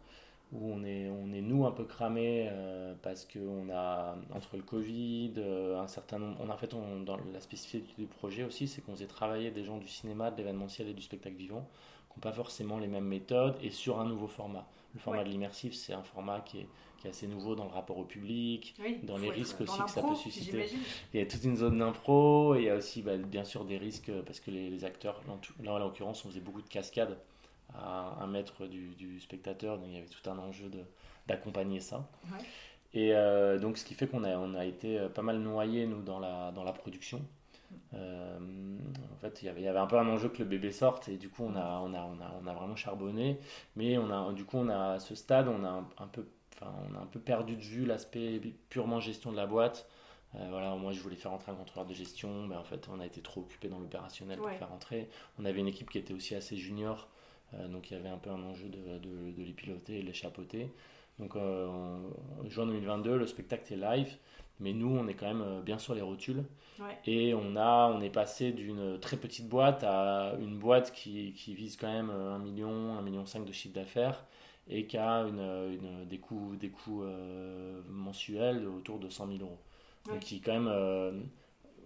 où on est, on est nous un peu cramés euh, parce qu'on a, entre le Covid, euh, un certain nombre. On, en fait, on, dans la spécificité du projet aussi, c'est qu'on faisait travailler des gens du cinéma, de l'événementiel et du spectacle vivant qui n'ont pas forcément les mêmes méthodes et sur un nouveau format. Le format de l'immersif, c'est un format qui est, qui est, assez nouveau dans le rapport au public, dans les risques aussi que ça peut susciter. Il y a toute une zone d'impro et il y a aussi bah, bien sûr des risques parce que les, les acteurs, là en l'occurrence, on faisait beaucoup de cascades à un mètre du, spectateur. Donc il y avait tout un enjeu d'accompagner ça. Et euh, donc ce qui fait qu'on a, on a été pas mal noyé nous dans la, dans la production. Euh, en fait, il y, avait, il y avait un peu un enjeu que le bébé sorte et du coup on a, on a, on a, on a vraiment charbonné. Mais on a, du coup, on a, à ce stade, on a un, peu, enfin, on a un peu perdu de vue l'aspect purement gestion de la boîte. Euh, voilà, moi je voulais faire rentrer un contrôleur de gestion, mais en fait on a été trop occupé dans l'opérationnel pour faire rentrer. On avait une équipe qui était aussi assez junior, euh, donc il y avait un peu un enjeu de, de, de les piloter et de les chapeauter. Donc euh, en juin 2022, le spectacle est live, mais nous on est quand même bien sur les rotules. Et on, a, on est passé d'une très petite boîte à une boîte qui, qui vise quand même 1 million, 1 million 5 de chiffre d'affaires et qui a une, une, des coûts, des coûts mensuels autour de 100 000 euros. Donc qui quand même euh,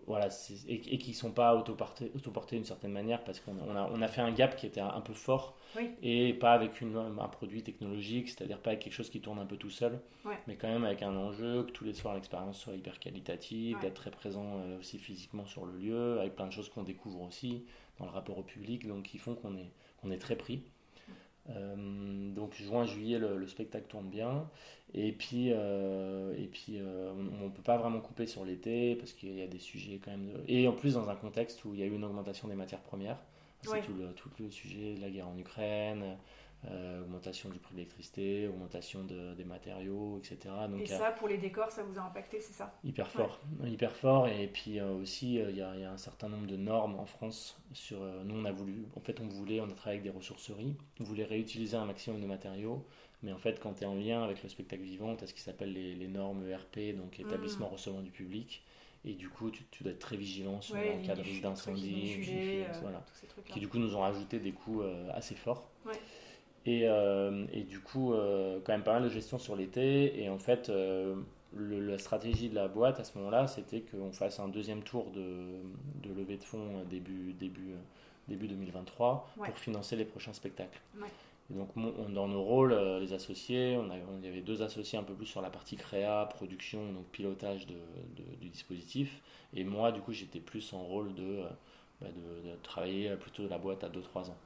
voilà et, et, qui sont pas autoportés autoportés d'une certaine manière parce qu'on a, on a, fait un gap qui était un, peu fort et pas avec une, un produit technologique c'est-à-dire pas avec quelque chose qui tourne un peu tout seul mais quand même avec un enjeu que tous les soirs l'expérience soit hyper qualitative d'être très présent euh, aussi physiquement sur le lieu avec plein de choses qu'on découvre aussi dans le rapport au public donc qui font qu'on est, qu'on est très pris. Euh, donc juin, juillet, le, spectacle tourne bien. Et puis, euh, et puis euh, on ne peut pas vraiment couper sur l'été parce qu'il y a des sujets quand même. Et en plus, dans un contexte où il y a eu une augmentation des matières premières. C'est tout, le, tout le sujet de la guerre en Ukraine, euh, augmentation du prix de l'électricité, augmentation de, des matériaux, etc. Donc, et ça, pour les décors, ça vous a impacté, c'est ça? Hyper fort, hyper fort. Et puis aussi, il y, a, y, a un certain nombre de normes en France. Sur, nous, on a voulu, en fait, on voulait, on a travaillé avec des ressourceries, on voulait réutiliser un maximum de matériaux. Mais en fait, quand tu es en lien avec le spectacle vivant, tu as ce qui s'appelle les, les, normes ERP, donc établissement mmh. recevant du public. Et du coup, tu, dois être très vigilant sur ouais, cas de risque d'incendie, voilà, qui du coup nous ont rajouté des coûts assez forts. Ouais. Et, euh, et, du coup, euh, quand même pas mal de gestion sur l'été. Et en fait, euh, la stratégie de la boîte à ce moment-là, c'était qu'on fasse un deuxième tour de, de levée de fonds début, début, début 2023 pour financer les prochains spectacles. Et donc, dans nos rôles, les associés, on, il y avait deux associés un peu plus sur la partie créa, production, donc pilotage de, du dispositif. Et moi, du coup, j'étais plus en rôle de, bah, de, travailler plutôt de la boîte à 2-3 ans.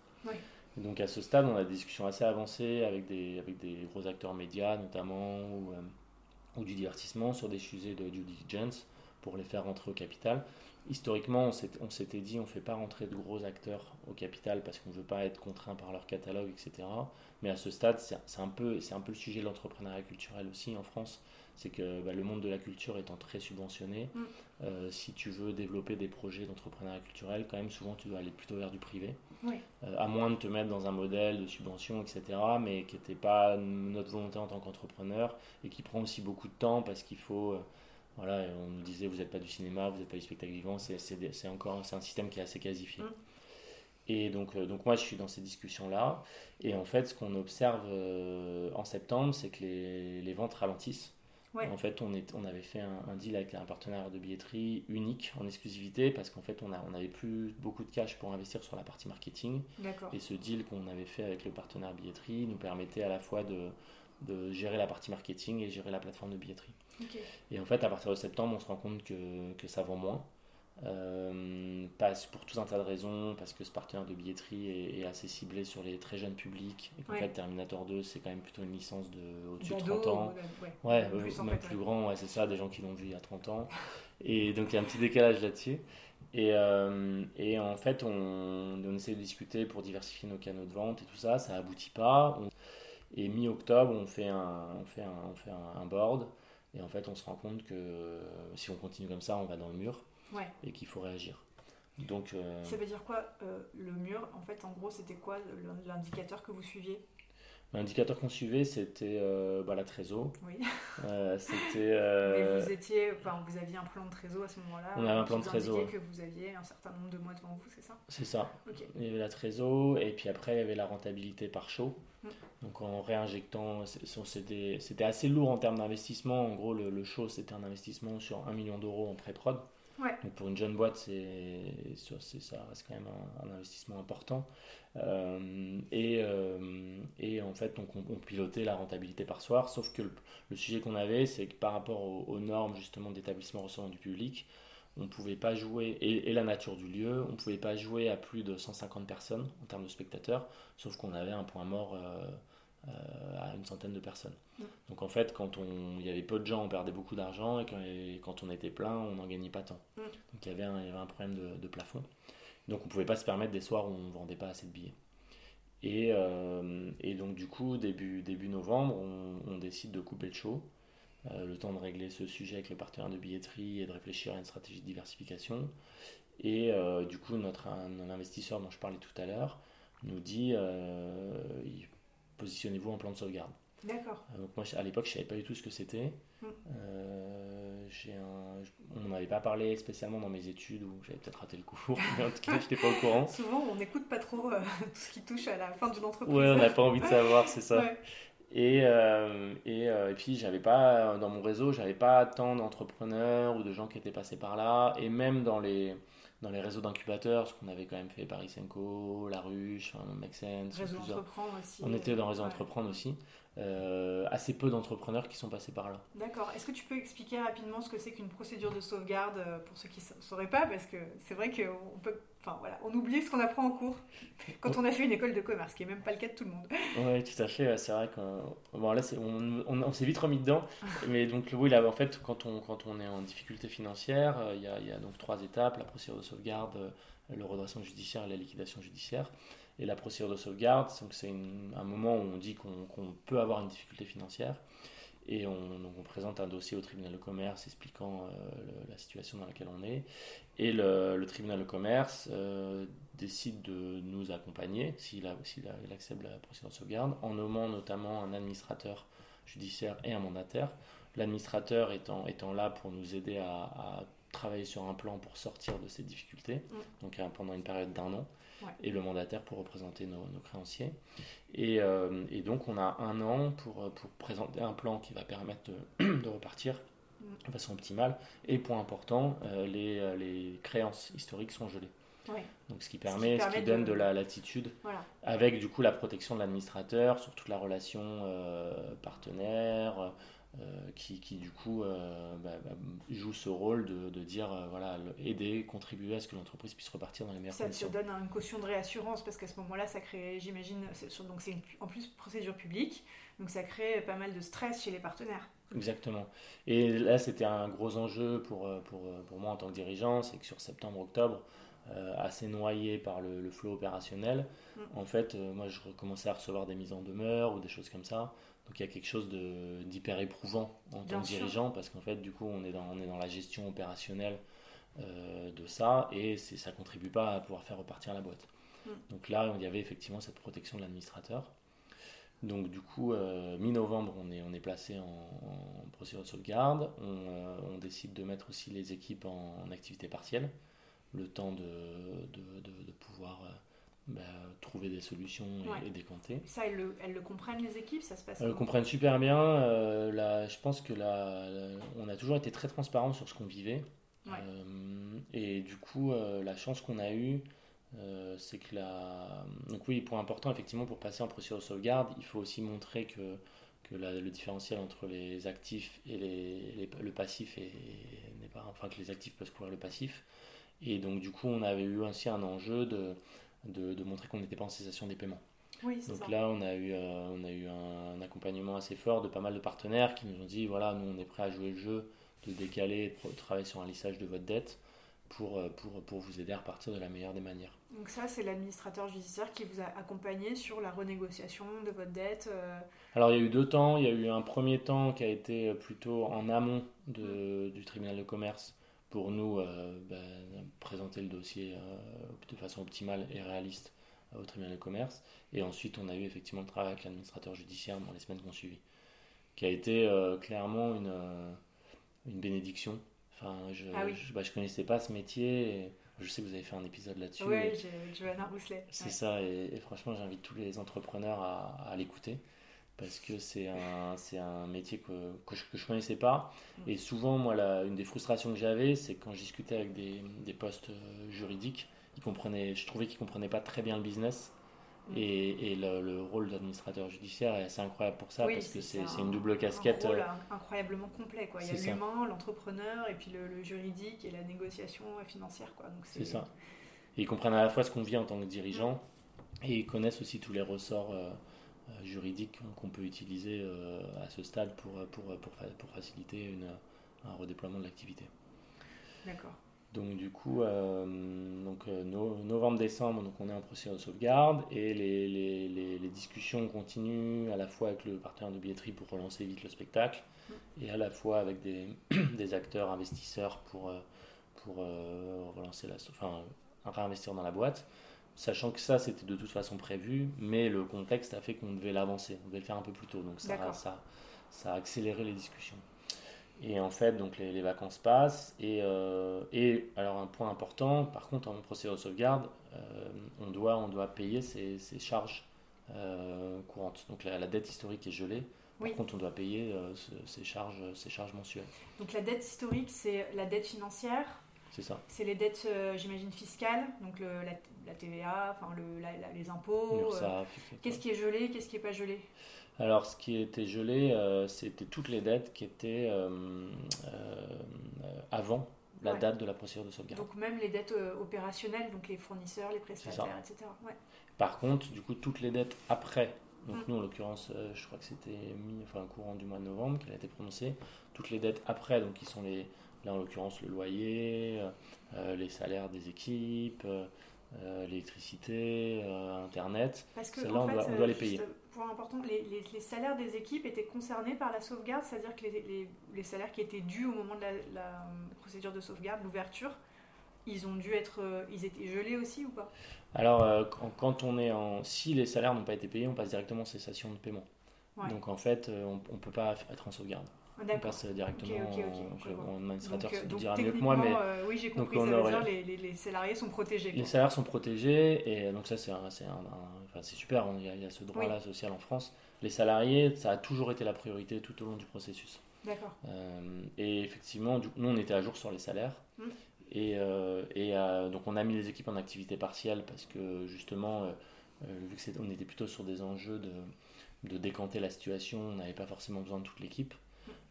Donc à ce stade, on a des discussions assez avancées avec des, avec des gros acteurs médias notamment ou, euh, ou du divertissement sur des sujets de due diligence pour les faire rentrer au capital. Historiquement, on s'était dit on ne fait pas rentrer de gros acteurs au capital parce qu'on ne veut pas être contraint par leur catalogue, etc. Mais à ce stade, c'est un, peu, un peu le sujet de l'entrepreneuriat culturel aussi en France c'est que bah, le monde de la culture étant très subventionné, mm. euh, si tu veux développer des projets d'entrepreneuriat culturel, quand même souvent tu dois aller plutôt vers du privé, euh, à moins de te mettre dans un modèle de subvention, etc., mais qui n'était pas notre volonté en tant qu'entrepreneur et qui prend aussi beaucoup de temps parce qu'il faut... Euh, voilà, on nous disait vous n'êtes pas du cinéma, vous n'êtes pas du spectacle vivant, c'est encore un système qui est assez casifié. Mm. Et donc, donc moi, je suis dans ces discussions-là. Et en fait, ce qu'on observe en septembre, c'est que les, les, ventes ralentissent. En fait, on, est, on avait fait un, deal avec un partenaire de billetterie unique en exclusivité parce qu'en fait, on n'avait plus beaucoup de cash pour investir sur la partie marketing. Et ce deal qu'on avait fait avec le partenaire billetterie nous permettait à la fois de, de gérer la partie marketing et gérer la plateforme de billetterie. Et en fait, à partir de septembre, on se rend compte que, que ça vend moins. Euh, passe pour tout un tas de raisons, parce que ce partenaire de billetterie est, assez ciblé sur les très jeunes publics, et qu'en fait Terminator 2 c'est quand même plutôt une licence de au-dessus de 30 ans. Ouais, même plus grand, ouais, c'est ça, des gens qui l'ont vu il y a 30 ans. Et donc il y a un petit décalage là-dessus. Et, euh, et, en fait, on, on, essaie de discuter pour diversifier nos canaux de vente et tout ça, ça aboutit pas. et mi-octobre, on fait, un, on fait, un, on fait un, board, et en fait, on se rend compte que si on continue comme ça, on va dans le mur. Et qu'il faut réagir. Donc, euh, Ça veut dire quoi euh, le mur? En fait, en gros, c'était quoi l'indicateur que vous suiviez? L'indicateur qu'on suivait, c'était euh, bah, la trésor. Oui. c'était. Mais vous étiez, enfin, vous aviez un plan de trésor à ce moment-là. On avait un plan de trésor. que vous aviez un certain nombre de mois devant vous, c'est ça? C'est ça. Il y avait la trésor et puis après il y avait la rentabilité par show. Mm. Donc en réinjectant, c'était assez lourd en termes d'investissement. En gros, le, le show c'était un investissement sur 1 million d'euros en pré-prod. Pour une jeune boîte, c'est, ça reste quand même un, investissement important. Euh, et, euh, et, en fait, on, pilotait la rentabilité par soir, sauf que le, sujet qu'on avait, c'est que par rapport aux, normes justement d'établissement recevant du public, on pouvait pas jouer, et, la nature du lieu, on pouvait pas jouer à plus de 150 personnes en termes de spectateurs, sauf qu'on avait un point mort euh, à une centaine de personnes. Donc en fait, quand on, il y avait peu de gens, on perdait beaucoup d'argent, et quand, on était plein, on n'en gagnait pas tant. Donc il y, avait un, problème de, plafond. Donc on pouvait pas se permettre des soirs où on vendait pas assez de billets. Et, euh, et donc du coup, début, début novembre, on, on décide de couper le show. Euh, le temps de régler ce sujet avec le partenaire de billetterie et de réfléchir à une stratégie de diversification. Et euh, du coup, notre un, investisseur dont je parlais tout à l'heure nous dit euh, positionnez-vous en plan de sauvegarde. D'accord. donc moi, à l'époque, je ne savais pas du tout ce que c'était. Mm. on n'avait pas parlé spécialement dans mes études, ou j'avais peut-être raté le cours, mais en tout cas, je n'étais pas au courant. Souvent, on n'écoute pas trop tout ce qui touche à la fin d'une entreprise. Ouais, on n'a pas envie de savoir, c'est ça. Et, euh, et, euh, et, puis, j'avais pas, dans mon réseau, j'avais pas tant d'entrepreneurs ou de gens qui étaient passés par là. Et même dans les, dans les réseaux d'incubateurs, ce qu'on avait quand même fait Paris Senco, La Ruche, Make Sense. Réseau Entreprendre aussi. On était dans Réseau Entreprendre aussi. Euh, assez peu d'entrepreneurs qui sont passés par là. D'accord. Est-ce que tu peux expliquer rapidement ce que c'est qu'une procédure de sauvegarde euh, pour ceux qui ne sauraient pas? Parce que c'est vrai qu'on peut. Enfin voilà, on oublie ce qu'on apprend en cours quand on a fait une école de commerce, ce qui n'est même pas le cas de tout le monde. Oui, tout à fait. C'est vrai qu'on bon, là, on, on, s'est vite remis dedans. mais donc, oui, là, en fait, quand on, quand on est en difficulté financière, euh, il y, a, y, a, donc trois étapes la procédure de sauvegarde, le redressement judiciaire et la liquidation judiciaire. Et la procédure de sauvegarde, c'est un moment où on dit qu'on peut avoir une difficulté financière. Et on, on, présente un dossier au tribunal de commerce expliquant euh, la situation dans laquelle on est. Et le, tribunal de commerce euh, décide de nous accompagner, s'il accepte la procédure de sauvegarde, en nommant notamment un administrateur judiciaire et un mandataire. L'administrateur étant, étant là pour nous aider à, travailler sur un plan pour sortir de ces difficultés, mm. donc euh, pendant une période d'un an et le mandataire pour représenter nos, créanciers. Et, euh, et, donc on a un an pour, pour présenter un plan qui va permettre de, repartir de façon optimale. Et point important, euh, les, euh, les, créances historiques sont gelées. Donc ce qui permet, ce qui, donne de, la latitude, avec du coup la protection de l'administrateur sur toute la relation partenaire, qui, qui, du coup euh, bah, bah, joue ce rôle de, de dire euh, voilà aider contribuer à ce que l'entreprise puisse repartir dans les meilleures conditions ça te donne une caution de réassurance parce qu'à ce moment-là ça crée j'imagine donc c'est en plus procédure publique donc ça crée pas mal de stress chez les partenaires Exactement. Et là, c'était un gros enjeu pour, pour, pour, moi en tant que dirigeant, c'est que sur septembre-octobre, assez noyé par le, le flot opérationnel, mm. en fait, moi, je recommençais à recevoir des mises en demeure ou des choses comme ça. Donc il y a quelque chose d'hyper éprouvant en tant que dirigeant parce qu'en fait, du coup, on est dans, on est dans la gestion opérationnelle euh, de ça et ça ne contribue pas à pouvoir faire repartir la boîte. Mm. Donc là, il y avait effectivement cette protection de l'administrateur. Donc du coup, euh, mi-novembre, on est, on est placé en, procédure de sauvegarde. On, euh, on, décide de mettre aussi les équipes en, activité partielle, le temps de, de, de pouvoir bah, trouver des solutions et, décanter. Ça, elles le, elles le, comprennent les équipes, ça se passe Elles le comprennent super bien. Euh, là, je pense que là, on a toujours été très transparent sur ce qu'on vivait. Euh, et du coup, euh, la chance qu'on a eue, c'est que la... Donc oui, point important, effectivement, pour passer en procédure de sauvegarde, il faut aussi montrer que, que le différentiel entre les actifs et les, le passif n'est pas... Enfin, que les actifs peuvent couvrir le passif. Et donc, du coup, on avait eu aussi un enjeu de de, montrer qu'on n'était pas en cessation des paiements. Donc là, on a eu, euh, on a eu un, accompagnement assez fort de pas mal de partenaires qui nous ont dit voilà, nous on est prêt à jouer le jeu, de décaler, de travailler sur un lissage de votre dette pour, euh, pour, pour vous aider à repartir de la meilleure des manières. Donc ça, c'est l'administrateur judiciaire qui vous a accompagné sur la renégociation de votre dette euh. Alors il y a eu deux temps. Il y a eu un premier temps qui a été plutôt en amont de, du tribunal de commerce pour nous euh, ben, présenter le dossier euh, de façon optimale et réaliste euh, au tribunal de commerce. Et ensuite, on a eu effectivement le travail avec l'administrateur judiciaire dans les semaines qui ont suivi, qui a été clairement une, une bénédiction. Enfin, je ne ah bah, connaissais pas ce métier. je sais que vous avez fait un épisode là-dessus. Oui, Johanna Rousselet. C'est ça, et, franchement, j'invite tous les entrepreneurs à, à l'écouter parce que c'est un, c'est un métier que, que je ne connaissais pas. Mm. Et souvent, moi, la, une des frustrations que j'avais, c'est quand je discutais avec des, des postes euh, juridiques, ils comprenaient, je trouvais qu'ils ne comprenaient pas très bien le business. Mm. Et, le, rôle d'administrateur judiciaire est assez incroyable pour ça, parce que c'est une double casquette. Un rôle incroyablement complet. Quoi. Il y a l'humain, l'entrepreneur, et puis le, juridique et la négociation financière. C'est ça. ils comprennent à la fois ce qu'on vit en tant que dirigeant, et ils connaissent aussi tous les ressorts euh, euh, juridiques qu'on peut utiliser euh, à ce stade pour, pour, pour, pour faciliter une, un redéploiement de l'activité. D'accord. Donc du coup, euh, donc, euh, novembre-décembre, donc on est en procédure de sauvegarde et les, les, les, discussions continuent à la fois avec le partenaire de billetterie pour relancer vite le spectacle et à la fois avec des, des acteurs investisseurs pour, euh, pour relancer la, enfin, réinvestir dans la boîte. Sachant que ça, c'était de toute façon prévu, mais le contexte a fait qu'on devait l'avancer, on devait le faire un peu plus tôt. Donc ça, ça, ça a accéléré les discussions. Et en fait, donc les, vacances passent. Et, euh, et, alors, un point important, par contre, en procédure de sauvegarde, euh, on, doit, on doit payer ses, charges euh, courantes. Donc, la, dette historique est gelée. Par contre, on doit payer ses, charges, ses charges mensuelles. Donc, la dette historique, c'est la dette financière C'est ça. C'est les dettes, j'imagine, fiscales, donc le, la, TVA, enfin le, les impôts. Qu'est-ce qui est gelé, qu'est-ce qui n'est pas gelé? Alors, ce qui était gelé, euh, c'était toutes les dettes qui étaient euh, euh, avant la date de la procédure de sauvegarde. Donc, même les dettes opérationnelles, donc les fournisseurs, les prestataires, etc. Par contre, du coup, toutes les dettes après, donc mm. nous en l'occurrence, je crois que c'était mi, enfin, courant du mois de novembre qu'il a été prononcé, toutes les dettes après, donc qui sont les, là en l'occurrence le loyer, les salaires des équipes, l'électricité, Internet, Parce que, là on, doit, les payer point important, les, les, salaires des équipes étaient concernés par la sauvegarde, c'est-à-dire que les, les, salaires qui étaient dus au moment de la, procédure de sauvegarde, l'ouverture, ils ont dû être, euh, ils étaient gelés aussi ou pas? Alors, euh, quand, on est en, si les salaires n'ont pas été payés, on passe directement en cessation de paiement. Donc en fait, euh, on ne peut pas être en sauvegarde. On passe directement en administrateur, donc, donc, dira mieux que moi. Mais, oui, j'ai compris, ça veut dire les, les, salariés sont protégés. Les salaires sont protégés, et donc ça c'est enfin, super, il y, a, ce droit-là social en France. Les salariés, ça a toujours été la priorité tout au long du processus. D'accord. Euh, et effectivement, du, nous on était à jour sur les salaires. Hum. Et, euh, et euh, donc on a mis les équipes en activité partielle parce que justement, vu qu'on était plutôt sur des enjeux de, de décanter la situation, on n'avait pas forcément besoin de toute l'équipe.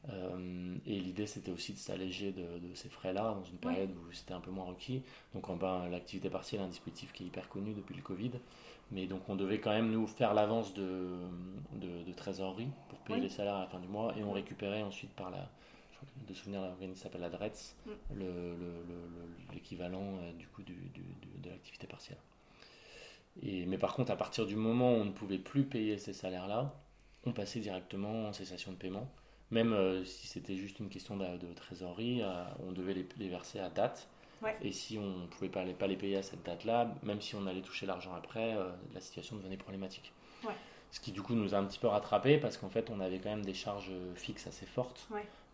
Euh, et l'idée, c'était aussi de s'alléger de, ces frais-là dans une période où c'était un peu moins requis. Donc, en bas, l'activité partielle, un dispositif qui est hyper connu depuis le Covid. Mais donc, on devait quand même nous faire l'avance de, de, trésorerie pour payer les salaires à la fin du mois. Et on récupérait ensuite par la. De souvenir, l'organisme s'appelle la DRETS, mm. l'équivalent euh, du coup du, de l'activité partielle. Et, mais par contre, à partir du moment où on ne pouvait plus payer ces salaires-là, on passait directement en cessation de paiement. Même euh, si c'était juste une question de, trésorerie, euh, on devait les, verser à date. Et si on ne pouvait pas les, pas les payer à cette date-là, même si on allait toucher l'argent après, euh, la situation devenait problématique. Ce qui du coup nous a un petit peu rattrapé parce qu'en fait on avait quand même des charges fixes assez fortes.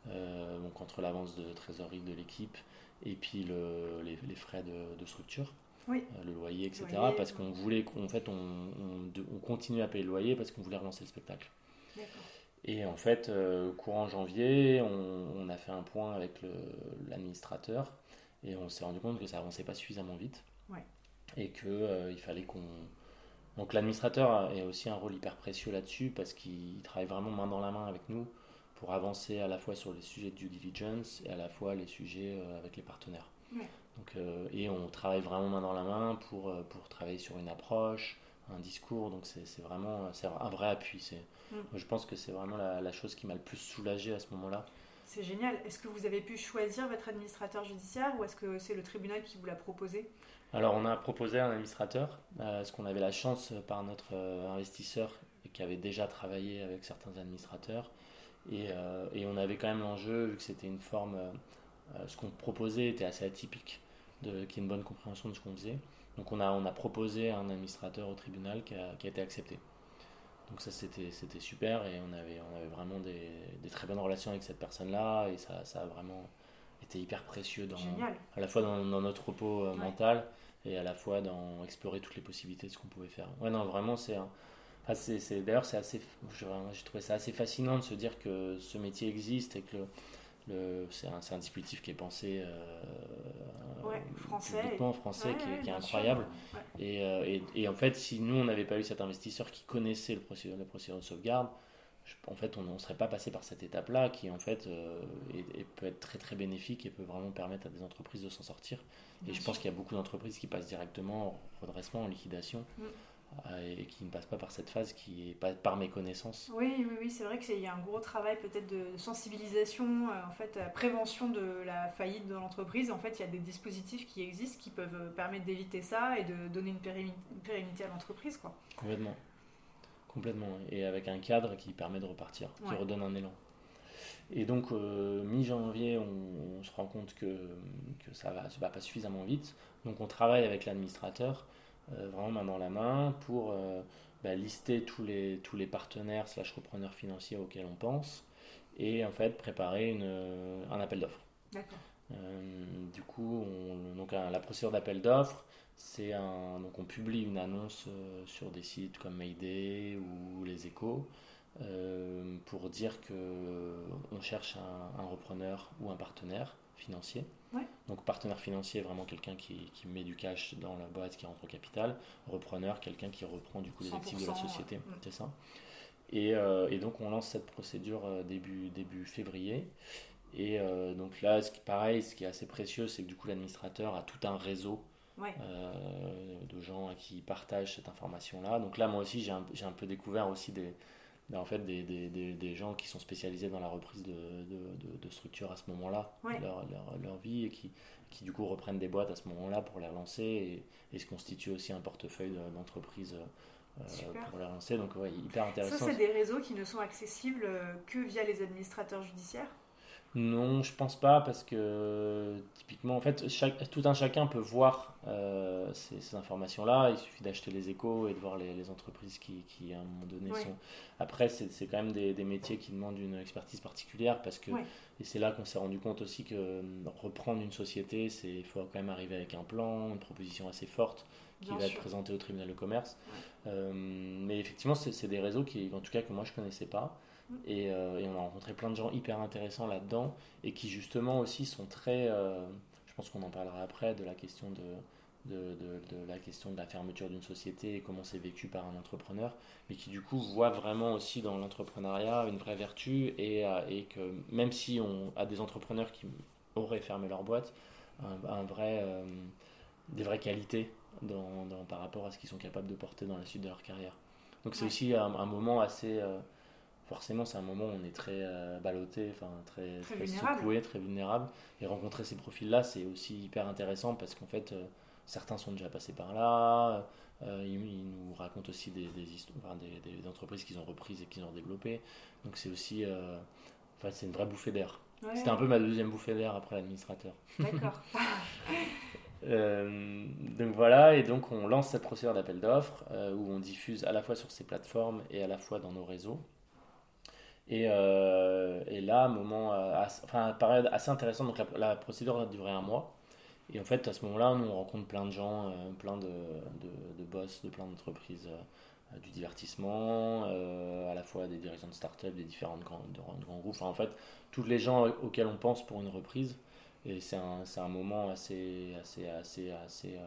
donc entre l'avance de trésorerie de l'équipe et puis le, les, frais de, structure. le loyer, etc. parce qu'on voulait qu'en fait on, on, à payer le loyer parce qu'on voulait relancer le spectacle. Et en fait, euh, courant janvier, on, a fait un point avec l'administrateur et on s'est rendu compte que ça avançait pas suffisamment vite. Et qu'il euh, il fallait qu'on. Donc l'administrateur a aussi un rôle hyper précieux là-dessus parce qu'il travaille vraiment main dans la main avec nous pour avancer à la fois sur les sujets de due diligence et à la fois les sujets euh, avec les partenaires. Donc, et on travaille vraiment main dans la main pour, pour travailler sur une approche, un discours. Donc c'est vraiment c'est un vrai appui. C'est Mm. Je pense que c'est vraiment la, chose qui m'a le plus soulagé à ce moment-là. C'est génial. Est-ce que vous avez pu choisir votre administrateur judiciaire ou est-ce que c'est le tribunal qui vous l'a proposé? Alors on a proposé un administrateur euh, parce qu'on avait la chance par notre euh, investisseur qui avait déjà travaillé avec certains administrateurs et, euh, et on avait quand même l'enjeu vu que c'était une forme, ce qu'on proposait était assez atypique, de, qui ait une bonne compréhension de ce qu'on faisait. Donc on a, on a proposé un administrateur au tribunal qui a, qui a été accepté. Donc ça c'était super et on avait, on avait vraiment des, des, très bonnes relations avec cette personne-là et ça, ça, a vraiment été hyper précieux dans, à la fois dans, notre repos euh, mental et à la fois dans explorer toutes les possibilités de ce qu'on pouvait faire. Ouais non vraiment c'est D'ailleurs c'est assez, j'ai trouvé ça assez fascinant de se dire que ce métier existe et que c'est un, un, dispositif qui est pensé ouais, français, français, qui, est, incroyable. Et, et, et, en fait, si nous, on n'avait pas eu cet investisseur qui connaissait le procédure, la procédure de sauvegarde, en fait, on ne serait pas passé par cette étape-là qui, en fait, peut être très très bénéfique et peut vraiment permettre à des entreprises de s'en sortir. et je pense qu'il y a beaucoup d'entreprises qui passent directement en redressement, en liquidation. Mm. Euh, et qui ne passe pas par cette phase qui est pas par méconnaissance. Oui, oui, oui c'est vrai qu'il y a un gros travail peut-être de sensibilisation, euh, en fait, à prévention de la faillite de l'entreprise. En fait, il y a des dispositifs qui existent qui peuvent euh, permettre d'éviter ça et de donner une pérennité à l'entreprise, quoi. Complètement, complètement, et avec un cadre qui permet de repartir, qui redonne un élan. Et donc, mi-janvier, on, se rend compte que, que ça ne va, va pas suffisamment vite. Donc, on travaille avec l'administrateur euh, vraiment main dans la main pour euh, bah, lister tous les, tous les partenaires slash repreneurs financiers auxquels on pense et en fait préparer une, euh, un appel d'offres. D'accord. du coup, donc la procédure d'appel d'offres, c'est un donc on publie une annonce sur des sites comme Mayday ou Les Échos pour dire que on cherche un, un, repreneur ou un partenaire financier donc partenaire financier, vraiment quelqu'un qui, met du cash dans la boîte, qui rentre au capital. Repreneur, quelqu'un qui reprend du coup les actifs de la société. Mm. C'est ça. Euh, et, donc on lance cette procédure euh, début, début février. Et euh, donc là, ce qui, pareil, ce qui est assez précieux, c'est que du coup l'administrateur a tout un réseau de gens à qui partagent cette information-là. Donc là, moi aussi, j'ai un, un, peu découvert aussi des, en fait des, des, des, gens qui sont spécialisés dans la reprise de, de, de structures à ce moment-là, leur, leur, leur, vie, et qui, qui du coup reprennent des boîtes à ce moment-là pour les relancer et, et se constituent aussi un portefeuille d'entreprise euh, pour les relancer. Donc ouais, hyper intéressant. Ça, c'est des réseaux qui ne sont accessibles euh, que via les administrateurs judiciaires? Non, je pense pas parce que typiquement, en fait, tout un chacun peut voir euh, ces, informations-là. Il suffit d'acheter les échos et de voir les, entreprises qui, qui, à un moment donné, sont. Après, c'est quand même des, métiers qui demandent une expertise particulière parce que. Et c'est là qu'on s'est rendu compte aussi que euh, reprendre une société, il faut quand même arriver avec un plan, une proposition assez forte qui va être présentée au tribunal de commerce. Euh, mais effectivement, c'est des réseaux qui, en tout cas, que moi je connaissais pas. Euh, et, on a rencontré plein de gens hyper intéressants là-dedans et qui justement aussi sont très, euh, je pense qu'on en parlera après, de la question de, de, de, la question de la fermeture d'une société et comment c'est vécu par un entrepreneur, mais qui du coup voient vraiment aussi dans l'entrepreneuriat une vraie vertu et, euh, et, que même si on a des entrepreneurs qui auraient fermé leur boîte, un, vrai, des vraies qualités dans, dans, par rapport à ce qu'ils sont capables de porter dans la suite de leur carrière. Donc c'est aussi un, un, moment assez forcément c'est un moment où on est très euh, ballotté, enfin très, très, secoué, très vulnérable. Et rencontrer ces profils-là, c'est aussi hyper intéressant parce qu'en fait, euh, certains sont déjà passés par là. Euh, ils, nous racontent aussi des, des, histoires, des, des, entreprises qu'ils ont reprises et qu'ils ont développées. Donc c'est aussi, enfin c'est une vraie bouffée d'air. C'était un peu ma deuxième bouffée d'air après l'administrateur. D'accord. donc voilà, et donc on lance cette procédure d'appel d'offres où on diffuse à la fois sur ces plateformes et à la fois dans nos réseaux. Et, euh, et là, moment, euh, enfin, période assez intéressante. Donc la, procédure a duré un mois. Et en fait, à ce moment-là, nous, on rencontre plein de gens, euh, plein de, de, de, boss de plein d'entreprises du divertissement, à la fois des dirigeants de start-up, des différents grands, de, groupes. Enfin, en fait, tous les gens auxquels on pense pour une reprise. Et c'est un, un, moment assez, assez, assez, assez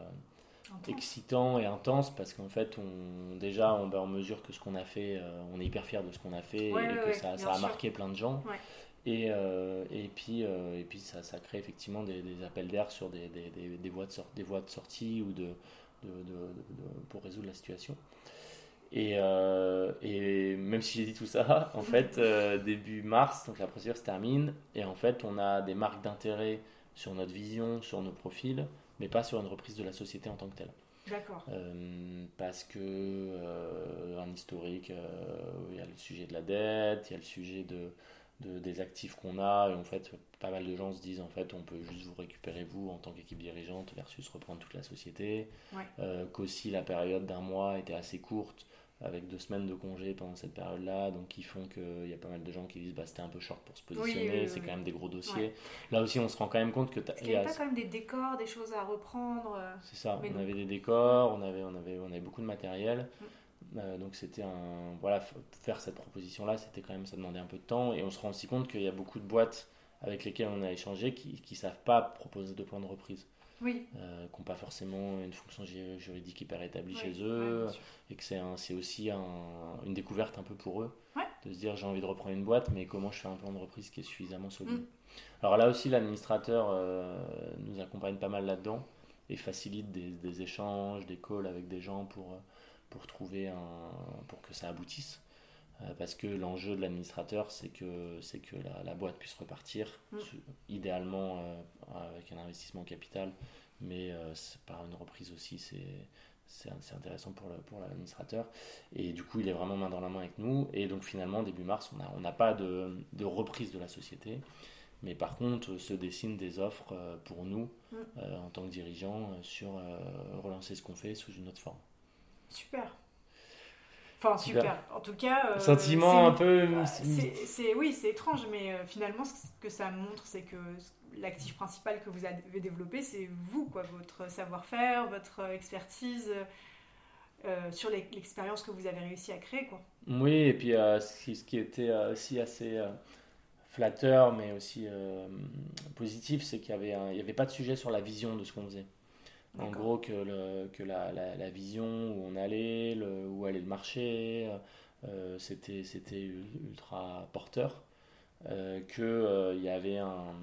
excitant et intense parce qu'en fait, on, déjà, on, ben, mesure que ce qu'on a fait, euh, on est hyper fier de ce qu'on a fait et que ça, ça a marqué plein de gens. Et, euh, et puis, euh, et puis ça, ça, crée effectivement des, des appels d'air sur des, des, des, voies de des voies de sortie ou de, de, de, pour résoudre la situation. Et, et, même si j'ai dit tout ça, en fait, début mars, donc la procédure se termine, et en fait, on a des marques d'intérêt sur notre vision, sur nos profils, mais pas sur une reprise de la société en tant que telle. D'accord. Euh, parce que euh, un historique, euh, il y a le sujet de la dette, il y a le sujet de, de des actifs qu'on a, et en fait, pas mal de gens se disent en fait, on peut juste vous récupérer vous en tant qu'équipe dirigeante versus reprendre toute la société. Ouais. Qu'aussi la période d'un mois était assez courte avec deux semaines de congé pendant cette période-là, donc qui font qu'il y a pas mal de gens qui disent bah, c'était un peu short pour se positionner, c'est quand même des gros dossiers. Là aussi, on se rend quand même compte que. Il n'y avait pas quand même des décors, des choses à reprendre. Euh, c'est ça, on avait des décors, on avait, on, avait, on avait beaucoup de matériel. Mm. Euh, donc c'était un. Voilà, faire cette proposition-là, c'était quand même, ça demandait un peu de temps, et on se rend aussi compte qu'il y a beaucoup de boîtes avec lesquels on a échangé qui ne savent pas proposer de plan de reprise. Oui. Euh, qui n'ont pas forcément une fonction juridique hyper établie chez eux, et que c'est aussi un, une découverte un peu pour eux, de se dire j'ai envie de reprendre une boîte, mais comment je fais un plan de reprise qui est suffisamment solide. Mm. Alors là aussi, l'administrateur euh, nous accompagne pas mal là-dedans et facilite des, des, échanges, des calls avec des gens pour, pour trouver un, pour que ça aboutisse. Euh, parce que l'enjeu de l'administrateur, c'est que, c'est que la, boîte puisse repartir, mm. idéalement euh, avec un investissement capital, mais euh, par une reprise aussi, c'est, c'est, intéressant pour, pour l'administrateur. Et du coup, il est vraiment main dans la main avec nous. Et donc finalement, début mars, on n'a on pas de, de, reprise de la société. Mais par contre, se dessinent des offres pour nous, mm. en tant que dirigeants, sur relancer ce qu'on fait sous une autre forme. Super. Enfin, super. En tout cas. Euh, Sentiment un peu. C'est, oui, c'est étrange, mais euh, finalement, ce que ça montre, c'est que l'actif principal que vous avez développé, c'est vous, quoi, votre savoir-faire, votre expertise euh, sur l'expérience que vous avez réussi à créer, quoi. Oui, et puis ce qui était aussi assez flatteur, mais aussi positif, c'est qu'il n'y avait, avait pas de sujet sur la vision de ce qu'on faisait. En gros, que, le, que la, la, vision où on allait, le, où allait le marché, euh, c'était, ultra porteur. Euh, qu'il euh, y avait un,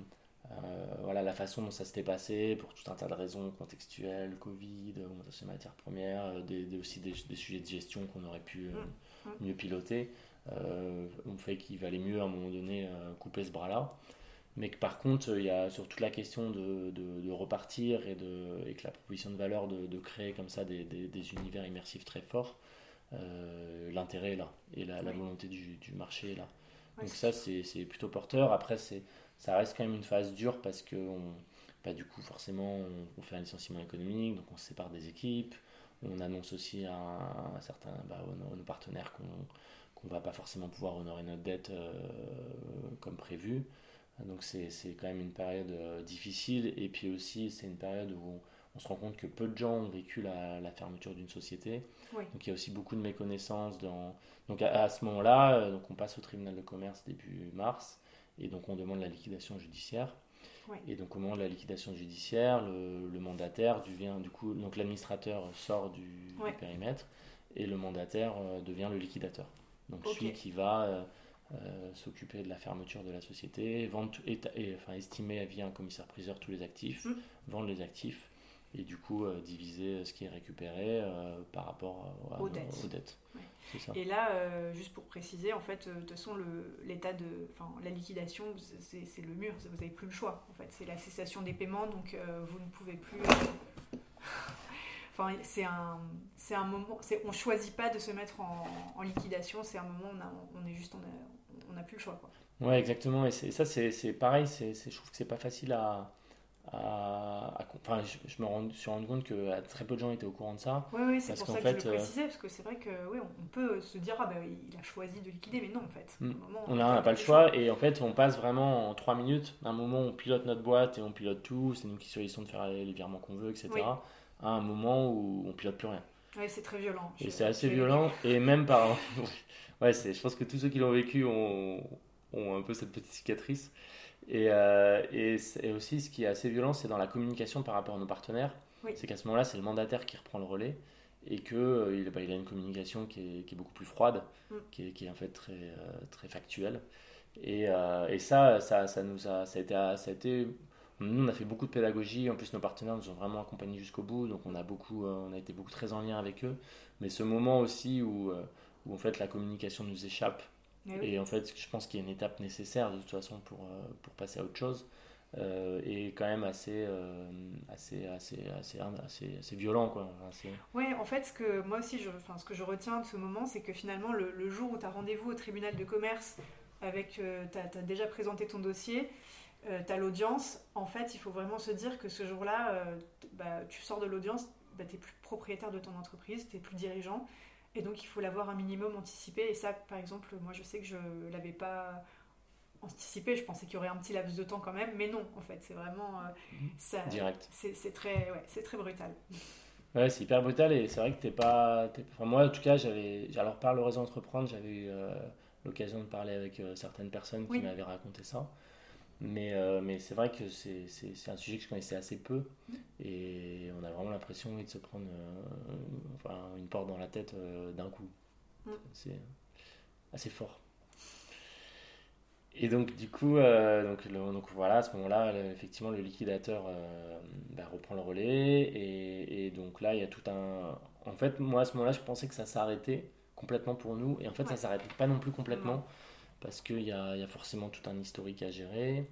voilà, la façon dont ça s'était passé pour tout un tas de raisons contextuelles, Covid, augmentation des matières premières, des, aussi des, des, sujets de gestion qu'on aurait pu mmh, mmh. mieux piloter, ont fait qu'il valait mieux à un moment donné couper ce bras-là mais que par contre, il y a sur toute la question de, de, repartir et, de, et que la proposition de valeur de, de créer comme ça des, des, des, univers immersifs très forts, euh, l'intérêt est là et la, la volonté du, du, marché est là. Donc ça, c'est plutôt porteur. Après, ça reste quand même une phase dure parce que on, bah, du coup, forcément, on, fait un licenciement économique, donc on se sépare des équipes. On annonce aussi à, certains, bah, nos, partenaires qu'on ne va pas forcément pouvoir honorer notre dette euh, comme prévu. Donc c'est quand même une période euh, difficile et puis aussi c'est une période où on, se rend compte que peu de gens ont vécu la, la fermeture d'une société. Donc il y a aussi beaucoup de méconnaissances. Dans... Donc à, ce moment-là, euh, donc on passe au tribunal de commerce début mars et donc on demande la liquidation judiciaire. Et donc au moment de la liquidation judiciaire, le, mandataire devient du coup donc l'administrateur sort du, périmètre et le mandataire euh, devient le liquidateur. Donc celui qui va euh, s'occuper de la fermeture de la société, vendre, et, enfin, estimer via un commissaire-priseur tous les actifs, mmh. vendre les actifs et du coup euh, diviser ce qui est récupéré euh, par rapport aux, dettes. Et là, juste pour préciser, en fait, de toute façon, l'état de, la liquidation, c'est le mur, vous n'avez plus le choix. En fait, c'est la cessation des paiements, donc vous ne pouvez plus. Enfin, c'est un, c'est un moment. On choisit pas de se mettre en, en liquidation. C'est un moment où on, a, on est juste, on a, on n'a plus le choix. Quoi. Ouais, exactement. Et, ça, c'est pareil. C'est je trouve que c'est pas facile à. à, enfin, je, me rends, suis rendu compte que très peu de gens étaient au courant de ça. Oui, oui c'est pour ça que je le euh, précisais, parce que c'est vrai que oui, on peut se dire, ah ben il a choisi de liquider, mais non, en fait. Hmm. on n'a pas le choix, et en fait, on passe vraiment en 3 minutes. Un moment, on pilote notre boîte et on pilote tout, c'est nous qui choisissons de faire les virements qu'on veut, etc. À un moment où on pilote plus rien. Oui, c'est très violent. Et c'est assez violent, et même par. ouais, je pense que tous ceux qui l'ont vécu ont, ont, un peu cette petite cicatrice. Et, euh, et, aussi, ce qui est assez violent, c'est dans la communication par rapport à nos partenaires. C'est qu'à ce moment-là, c'est le mandataire qui reprend le relais et qu'il euh, bah, il a une communication qui est, qui est beaucoup plus froide, mm. qui, est, qui, est, en fait très, euh, très factuelle. Et, et ça, ça, ça, nous a, ça, a été, ça a été nous, on a fait beaucoup de pédagogie. En plus, nos partenaires nous ont vraiment accompagnés jusqu'au bout. Donc, on a, beaucoup, on a été beaucoup très en lien avec eux. Mais ce moment aussi où, où en fait la communication nous échappe. Eh et en fait, je pense qu'il y a une étape nécessaire de toute façon pour, euh, pour passer à autre chose. Euh, et quand même assez, euh, assez, assez, assez, assez, violent. Quoi. Oui, en fait, ce que moi aussi, je, enfin, ce que je retiens de ce moment, c'est que finalement, le, jour où tu as rendez-vous au tribunal de commerce, avec, tu as, déjà présenté ton dossier, tu as l'audience, en fait, il faut vraiment se dire que ce jour-là, bah, tu sors de l'audience, bah, tu n'es plus propriétaire de ton entreprise, tu n'es plus dirigeant. Et donc, il faut l'avoir un minimum anticipé. Et ça, par exemple, moi, je sais que je ne l'avais pas anticipé. Je pensais qu'il y aurait un petit laps de temps quand même. Mais non, en fait, c'est vraiment. Euh, mhm. ça, Direct. C'est très, ouais, très brutal. Ouais, c'est hyper brutal. Et c'est vrai que t'es pas. Enfin, moi, en tout cas, j'avais. Alors, par le réseau Entreprendre, j'avais eu euh, l'occasion de parler avec euh, certaines personnes qui m'avaient raconté ça. Mais, mais c'est vrai que c'est un sujet que je connaissais assez peu et on a vraiment l'impression de se prendre enfin, une porte dans la tête d'un coup. C'est assez fort. Et donc, du coup, euh, donc, donc, voilà, à ce moment-là, effectivement, le liquidateur euh, bah, reprend le relais. Et, et, donc là, il y a tout un. En fait, moi, à ce moment-là, je pensais que ça s'arrêtait complètement pour nous. Et en fait, ça ne s'arrête pas non plus complètement. Parce qu'il y a, forcément tout un historique à gérer.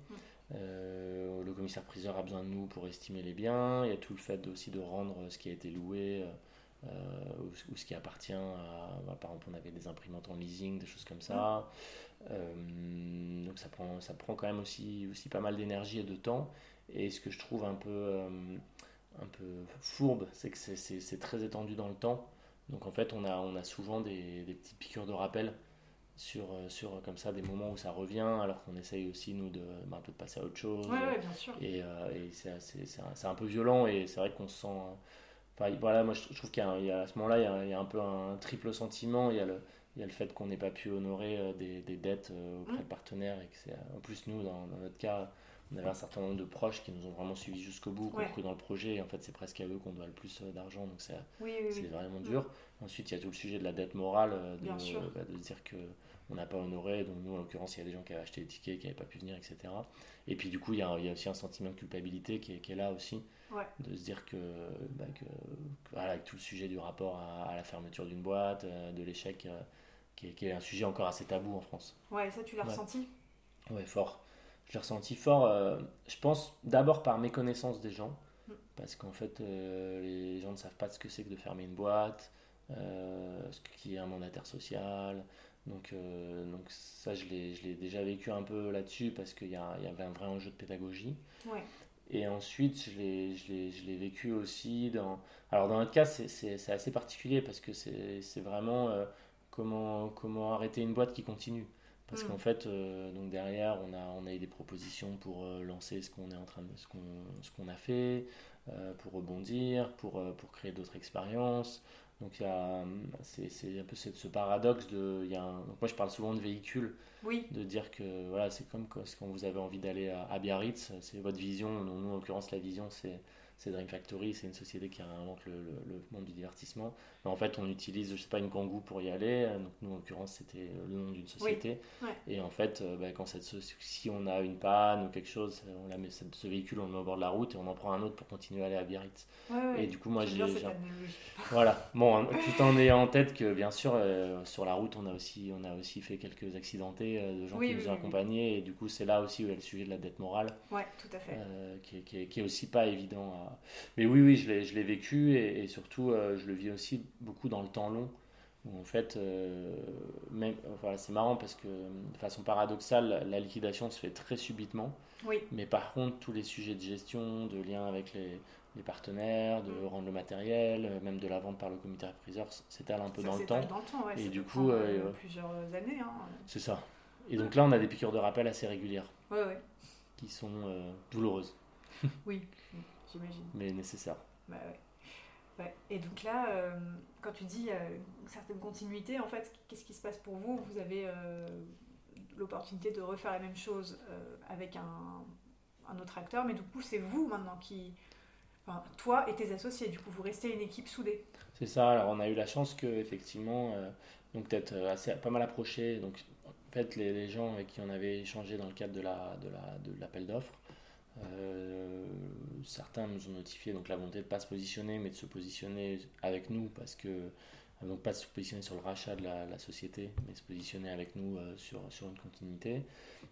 Euh, le commissaire-priseur a besoin de nous pour estimer les biens. Il y a tout le fait aussi de rendre ce qui a été loué. ou, ce qui appartient à, bah, par exemple on avait des imprimantes en leasing des choses comme ça euh, donc ça prend, quand même aussi, pas mal d'énergie et de temps. Et ce que je trouve un peu, euh, fourbe, c'est que c'est très étendu dans le temps. Donc en fait, on a, souvent des petites piqûres de rappel sur, euh, sur comme ça des moments où ça revient, alors qu'on essaye aussi, nous, de, un peu de passer à autre chose. Ouais, bien sûr. Et, et c'est un, un, peu violent et c'est vrai qu'on se sent. voilà, moi je trouve qu'à ce moment-là, il y, a, il y a un peu un triple sentiment. Il y a le, il y a le fait qu'on n'ait pas pu honorer euh, des, des dettes euh, auprès de partenaires et que c'est en plus nous dans, notre cas on avait un certain nombre de proches qui nous ont vraiment suivis jusqu'au bout, qui ont cru dans le projet et en fait c'est presque à eux qu'on doit le plus euh, d'argent donc c'est vraiment dur. Ensuite il y a tout le sujet de la dette morale, de, bah, de dire que on n'a pas honoré, donc nous en l'occurrence il y a des gens qui avaient acheté des tickets, qui n'avaient pas pu venir, etc. Et puis du coup il y a, il y a aussi un sentiment de culpabilité qui est, qui est là aussi, de se dire que, bah, que, voilà, avec tout le sujet du rapport à, à la fermeture d'une boîte, de l'échec qui est, un sujet encore assez tabou en France. Ouais, ça tu l'as ressenti? Ouais, fort. Je l'ai ressenti fort, euh, je pense d'abord par méconnaissance des gens, mm. parce qu'en fait, euh, les gens ne savent pas ce que c'est que de fermer une boîte, euh, ce qui est un mandataire social. Donc, donc ça, je l'ai déjà vécu un peu là-dessus, parce qu'il y, y, avait un vrai enjeu de pédagogie. Ouais. Et ensuite, je l'ai vécu aussi dans... Alors dans notre cas, c'est assez particulier, parce que c'est vraiment comment, comment arrêter une boîte qui continue. Parce mm. qu'en fait, euh, donc derrière, on a, on a eu des propositions pour euh, lancer ce qu'on est en train de, ce qu'on, ce qu'on a fait, euh, pour rebondir, pour, pour créer d'autres expériences. Donc il y a, c'est, c'est un peu ce, ce paradoxe de, il y a donc moi je parle souvent de véhicule, oui. de dire que voilà, c'est comme quand vous avez envie d'aller à, à Biarritz, c'est votre vision. Nous, en l'occurrence, la vision, c'est c'est Dream Factory, c'est une société qui invente le, le, monde du divertissement. Mais en fait, on utilise, je sais pas, une kangou pour y aller. Donc, nous, en l'occurrence, c'était le nom d'une société. Et en fait, euh, bah, quand cette, si on a une panne ou quelque chose, on la met, ce véhicule, on le met au bord de la route et on en prend un autre pour continuer à aller à Biarritz. et du coup, moi, j'ai. Voilà. Bon, tout en ayant en tête que, bien sûr, euh, sur la route, on a aussi, on a aussi fait quelques accidentés euh, de gens qui nous ont accompagnés. Et du coup, c'est là aussi où a le sujet de la dette morale. Ouais, tout à fait. qui, qui, qui, est aussi pas évident à mais oui, oui, je l'ai vécu et, surtout, euh, je le vis aussi beaucoup dans le temps long. Où en fait, euh, voilà, c'est marrant parce que de façon paradoxale, la liquidation se fait très subitement. Oui. Mais par contre, tous les sujets de gestion, de lien avec les, les partenaires, de mm. rendre le matériel, même de la vente par le comité priseur, s'étale un peu dans le temps. Dans le temps et du coup, euh, plusieurs années. Hein. C'est ça. Et donc là, on a des piqûres de rappel assez régulières. Ouais, ouais. Qui sont douloureuses. oui j'imagine. Mais nécessaire. Bah ouais. Et donc là, euh, quand tu dis euh, une certaine continuité, en fait, qu'est-ce qui se passe pour vous? Vous avez euh, l'opportunité de refaire la même chose avec un, un, autre acteur, mais du coup, c'est vous maintenant qui. Enfin, toi et tes associés, du coup, vous restez une équipe soudée. C'est ça, alors on a eu la chance que, effectivement, donc d'être assez, pas mal approché. Donc, en fait, les, les, gens avec qui on avait échangé dans le cadre de l'appel la, de la, de d'offres, euh, certains nous ont notifié donc la volonté de ne pas se positionner, mais de se positionner avec nous parce que euh, donc pas se positionner sur le rachat de la, société, mais se positionner avec nous euh, sur, sur une continuité.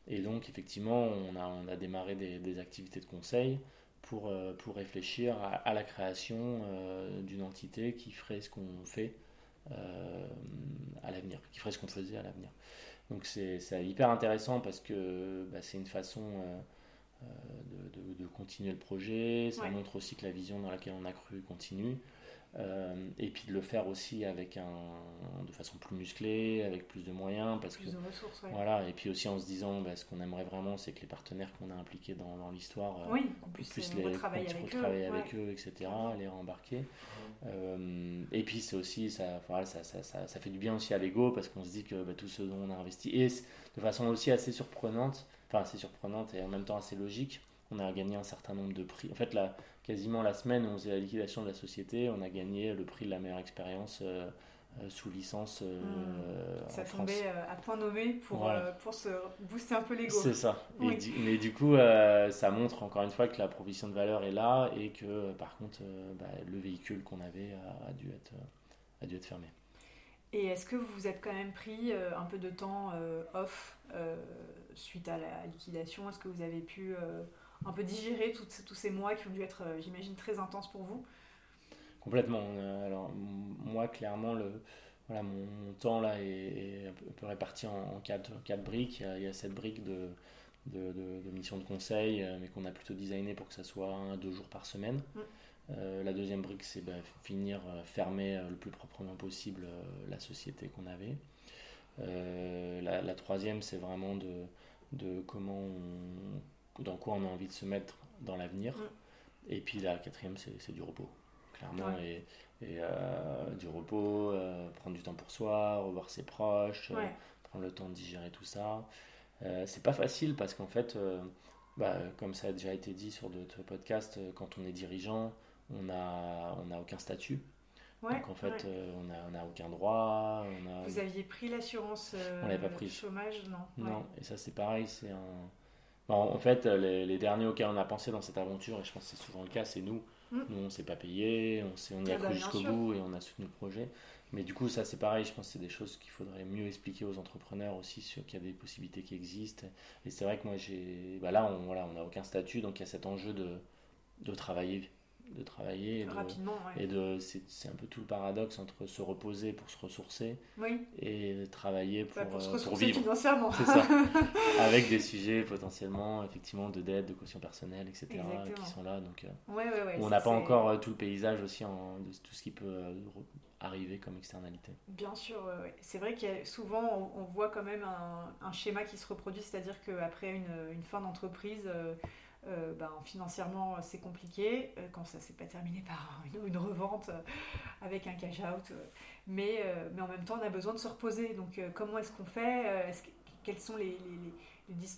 Et donc effectivement, on a, on a démarré des, des activités de conseil pour, pour réfléchir à, la création d'une entité qui ferait ce qu'on fait à l'avenir, qui ferait ce qu'on faisait à l'avenir. Donc c'est hyper intéressant parce que bah, c'est une façon de, continuer le projet. Ça montre aussi que la vision dans laquelle on a cru continue. Euh, et puis de le faire aussi avec un, de façon plus musclée, avec plus de moyens. Parce plus que, de ressources, ouais. Voilà, et puis aussi en se disant, bah, ce qu'on aimerait vraiment, c'est que les partenaires qu'on a impliqués dans, dans l'histoire, euh, oui, qu'on puisse, les retravailler avec, eux, avec eux, etc., les rembarquer. Euh, et puis c'est aussi, ça, voilà, ça, ça, ça, ça, fait du bien aussi à l'ego, parce qu'on se dit que bah, tout ce dont on a investi, et de façon aussi assez surprenante, enfin assez surprenante et en même temps assez logique, on a gagné un certain nombre de prix. En fait, là, quasiment la semaine où on faisait la liquidation de la société, on a gagné le prix de la meilleure expérience euh, euh, sous licence euh, hmm. Ça tombait à point nommé pour, pour se booster un peu l'ego. C'est ça. mais du coup, ça montre encore une fois que la proposition de valeur est là et que par contre, bah, le véhicule qu'on avait a, dû être, a dû être fermé. Et est-ce que vous vous êtes quand même pris un peu de temps off suite à la liquidation Est-ce que vous avez pu un peu digérer tous ces mois qui ont dû être, euh, j'imagine, très intenses pour vous? Complètement. Euh, alors, moi, clairement, le, voilà, mon, temps là est, un peu réparti en, quatre, quatre, briques. Il y, a, cette brique de, de, de, mission de conseil, euh, mais qu'on a plutôt designé pour que ça soit un, deux jours par semaine. Mm. la deuxième brique, c'est bah, finir, fermer le plus proprement possible la société qu'on avait. La, la, troisième, c'est vraiment de, de comment on, dans quoi on a envie de se mettre dans l'avenir. Mm. Et puis la quatrième, c'est du repos, clairement. Et, euh, du repos, euh, prendre du temps pour soi, revoir ses proches, euh, prendre le temps de digérer tout ça. c'est pas facile parce qu'en fait, bah, comme ça a déjà été dit sur d'autres podcasts, quand on est dirigeant, on n'a on a aucun statut. Donc en fait, on n'a a aucun droit. On a... Vous aviez pris l'assurance chômage, non? Non, et ça c'est pareil, c'est un en fait, les, derniers auxquels on a pensé dans cette aventure, et je pense que c'est souvent le cas, c'est nous. Mm. Nous, on ne s'est pas payé, on, on y a ah cru bah, jusqu'au bout et on a soutenu le projet. Mais du coup, ça, c'est pareil. Je pense que c'est des choses qu'il faudrait mieux expliquer aux entrepreneurs aussi, sur qu'il y a des possibilités qui existent. Et c'est vrai que moi, j'ai. Bah là, on n'a aucun statut, donc il y a cet enjeu de, de travailler de travailler et Rapidement, et de c'est un peu tout le paradoxe entre se reposer pour se ressourcer oui. et travailler bah, pour, pour, euh, pour vivre. financièrement. C'est ça. Avec des sujets potentiellement effectivement de dette de caution personnelle etc qui sont là donc euh, on n'a pas encore euh, tout le paysage aussi en, de tout ce qui peut arriver comme externalité. Bien sûr c'est vrai qu'il souvent on, voit quand même un, un, schéma qui se reproduit c'est-à-dire qu'après une, une fin d'entreprise euh, ben, financièrement c'est compliqué euh, quand ça s'est pas terminé par une, revente euh, avec un cash out mais, mais en même temps on a besoin de se reposer. Donc comment est-ce qu'on fait quels sont les, les, les,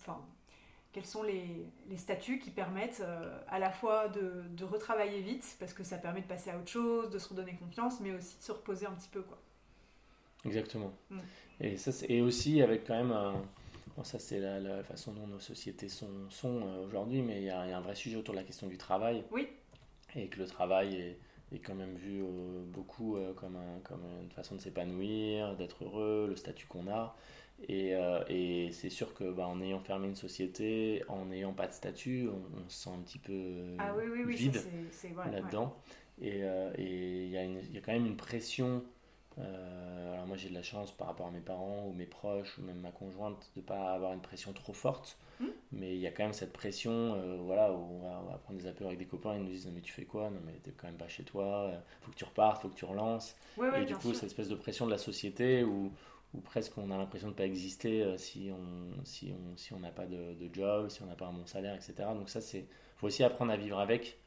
quels sont les, les, statuts qui permettent à la fois de, de, retravailler vite parce que ça permet de passer à autre chose de se redonner confiance mais aussi de se reposer un petit peu quoi. Exactement. Mm. et ça et aussi avec quand même un ça, c'est la, façon dont nos sociétés sont, sont euh, aujourd'hui, mais il y, a, un vrai sujet autour de la question du travail. Oui. Et que le travail est, est quand même vu euh, beaucoup euh, comme, un, comme une façon de s'épanouir, d'être heureux, le statut qu'on a. Et, et c'est sûr que bah, en ayant fermé une société, en n'ayant pas de statut, on, se sent un petit peu ah, oui, oui, oui, vide là-dedans. Et il y a quand même une pression euh, alors moi j'ai de la chance par rapport à mes parents ou mes proches ou même ma conjointe de ne pas avoir une pression trop forte. Hmm. Mais il y a quand même cette pression, euh, voilà, où on va, prendre des appels avec des copains, ils nous disent mais tu fais quoi? Non mais t'es quand même pas chez toi, euh, faut que tu repartes, faut que tu relances. et du coup cette espèce de pression de la société où, où presque on a l'impression de ne pas exister si on si on si on n'a pas de, de, job, si on n'a pas un bon salaire, etc. Donc ça c'est faut aussi apprendre à vivre avec.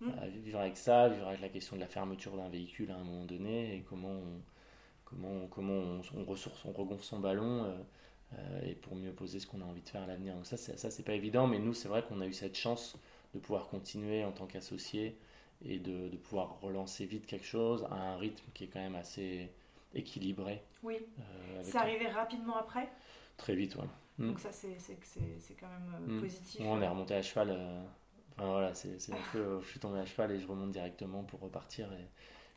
Hmm. À vivre avec ça, vivre avec la question de la fermeture d'un véhicule à un moment donné et comment on, comment, comment on, ressource, on regonfle son ballon euh, euh, et pour mieux poser ce qu'on a envie de faire à l'avenir. Donc ça, ça c'est pas évident, mais nous, c'est vrai qu'on a eu cette chance de pouvoir continuer en tant qu'associé et de, de, pouvoir relancer vite quelque chose à un rythme qui est quand même assez équilibré. Oui. Euh, c'est arrivé rapidement après? Très vite, ouais. Mm. Donc ça, c'est quand même mm. positif. on est remonté à cheval. Enfin, voilà, c'est un peu, je suis tombé à cheval et je remonte directement pour repartir. Et...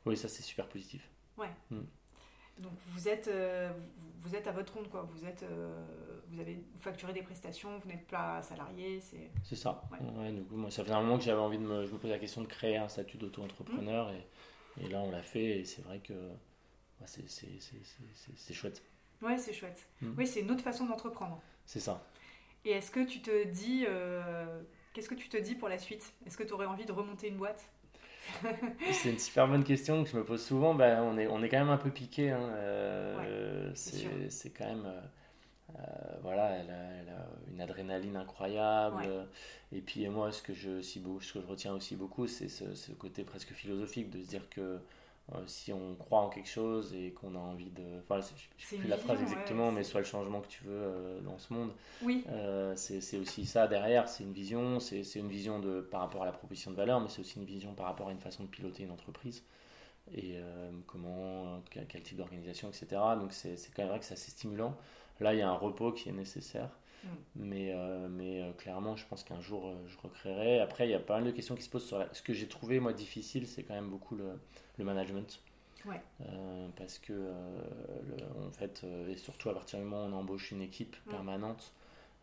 Oui, ça, c'est super positif. Ouais. Mm. Donc vous êtes, euh, vous êtes à votre compte, quoi. Vous, êtes, euh, vous avez facturé des prestations, vous n'êtes pas salarié. C'est, c'est ça. Ouais. moi, ça faisait un moment que j'avais envie de me, je me posais la question de créer un statut d'auto-entrepreneur. Et, et, là, on l'a fait. Et c'est vrai que c'est, c'est, c'est, c'est, chouette. Ouais, c'est chouette. Hmm. Oui, c'est une autre façon d'entreprendre. C'est ça. Et est-ce que tu te dis. Euh, qu'est-ce que tu te dis pour la suite? Est-ce que tu aurais envie de remonter une boîte? C'est une super bonne question que je me pose souvent. Ben, on, est, on est quand même un peu piqué. Hein. Euh, c'est quand même. Euh, voilà, elle a, une adrénaline incroyable. Et puis moi, ce que je, ce que je retiens aussi beaucoup, c'est ce, côté presque philosophique de se dire que euh, si on croit en quelque chose et qu'on a envie de. Enfin, je ne sais plus la phrase exactement, mais soit le changement que tu veux euh, dans ce monde. Oui. Euh, c'est aussi ça derrière, c'est une vision, c'est une vision de, par rapport à la proposition de valeur, mais c'est aussi une vision par rapport à une façon de piloter une entreprise et comment, quel, quel type d'organisation, etc. Donc c'est quand même vrai que c'est assez stimulant. Là, il y a un repos qui est nécessaire. Mm. Mais, euh, mais euh, clairement, je pense qu'un jour, euh, je recréerai. Après, il y a pas mal de questions qui se posent sur Ce que j'ai trouvé, moi, difficile, c'est quand même beaucoup le, le management. Ouais. parce que, en fait, et surtout à partir du moment où on embauche une équipe mm. permanente,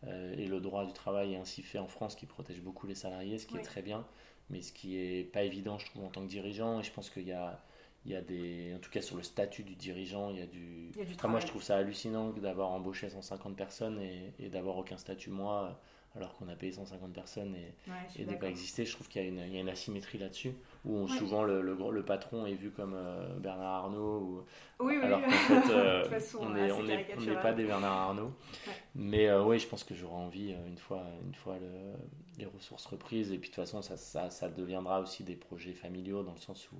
et le droit du travail est ainsi fait en France qui protège beaucoup les salariés, ce qui est très bien, mais ce qui est pas évident, je trouve, en tant que dirigeant. Et je pense qu'il y a il y a des, en tout cas sur le statut du dirigeant, il y a du. moi, je trouve ça hallucinant d'avoir embauché 150 personnes et, et d'avoir aucun statut moi, alors qu'on a payé 150 personnes et, et de pas exister. Je trouve qu'il y, y, a une asymétrie là-dessus, où souvent le, le, le, patron est vu comme euh, Bernard Arnault, ou, oui, alors qu'en fait, euh, on n'est pas des Bernard Arnault. Mais euh, oui, je pense que j'aurai envie, une fois, une fois les ressources reprises, et puis de toute façon, ça, ça, ça deviendra aussi des projets familiaux, dans le sens où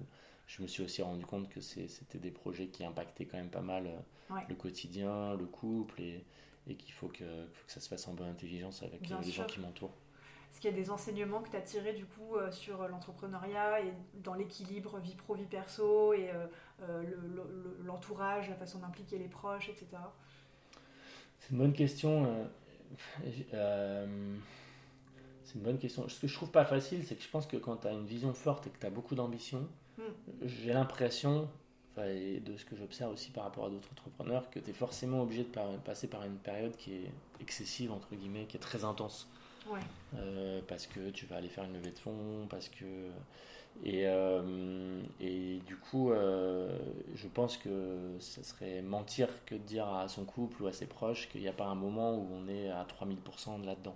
je me suis aussi rendu compte que c'était des projets qui impactaient quand même pas mal euh, le quotidien, le couple, et, et qu'il faut que, faut que, ça se fasse en bonne intelligence avec euh, les gens qui m'entourent. Est-ce qu'il y a des enseignements que tu as tirés du coup euh, sur l'entrepreneuriat et dans l'équilibre vie pro, vie perso et l'entourage, la façon d'impliquer les proches, etc. C'est une bonne question. c'est une bonne question. Ce que je trouve pas facile, c'est que je pense que quand tu as une vision forte et que tu as beaucoup d'ambition, j'ai l'impression, de ce que j'observe aussi par rapport à d'autres entrepreneurs, que tu es forcément obligé de passer par une période qui est excessive, entre guillemets, qui est très intense. Euh, parce que tu vas aller faire une levée de fonds, parce que. Et, euh, et du coup, euh, je pense que ce serait mentir que de dire à son couple ou à ses proches qu'il n'y a pas un moment où on est à 3000% là-dedans.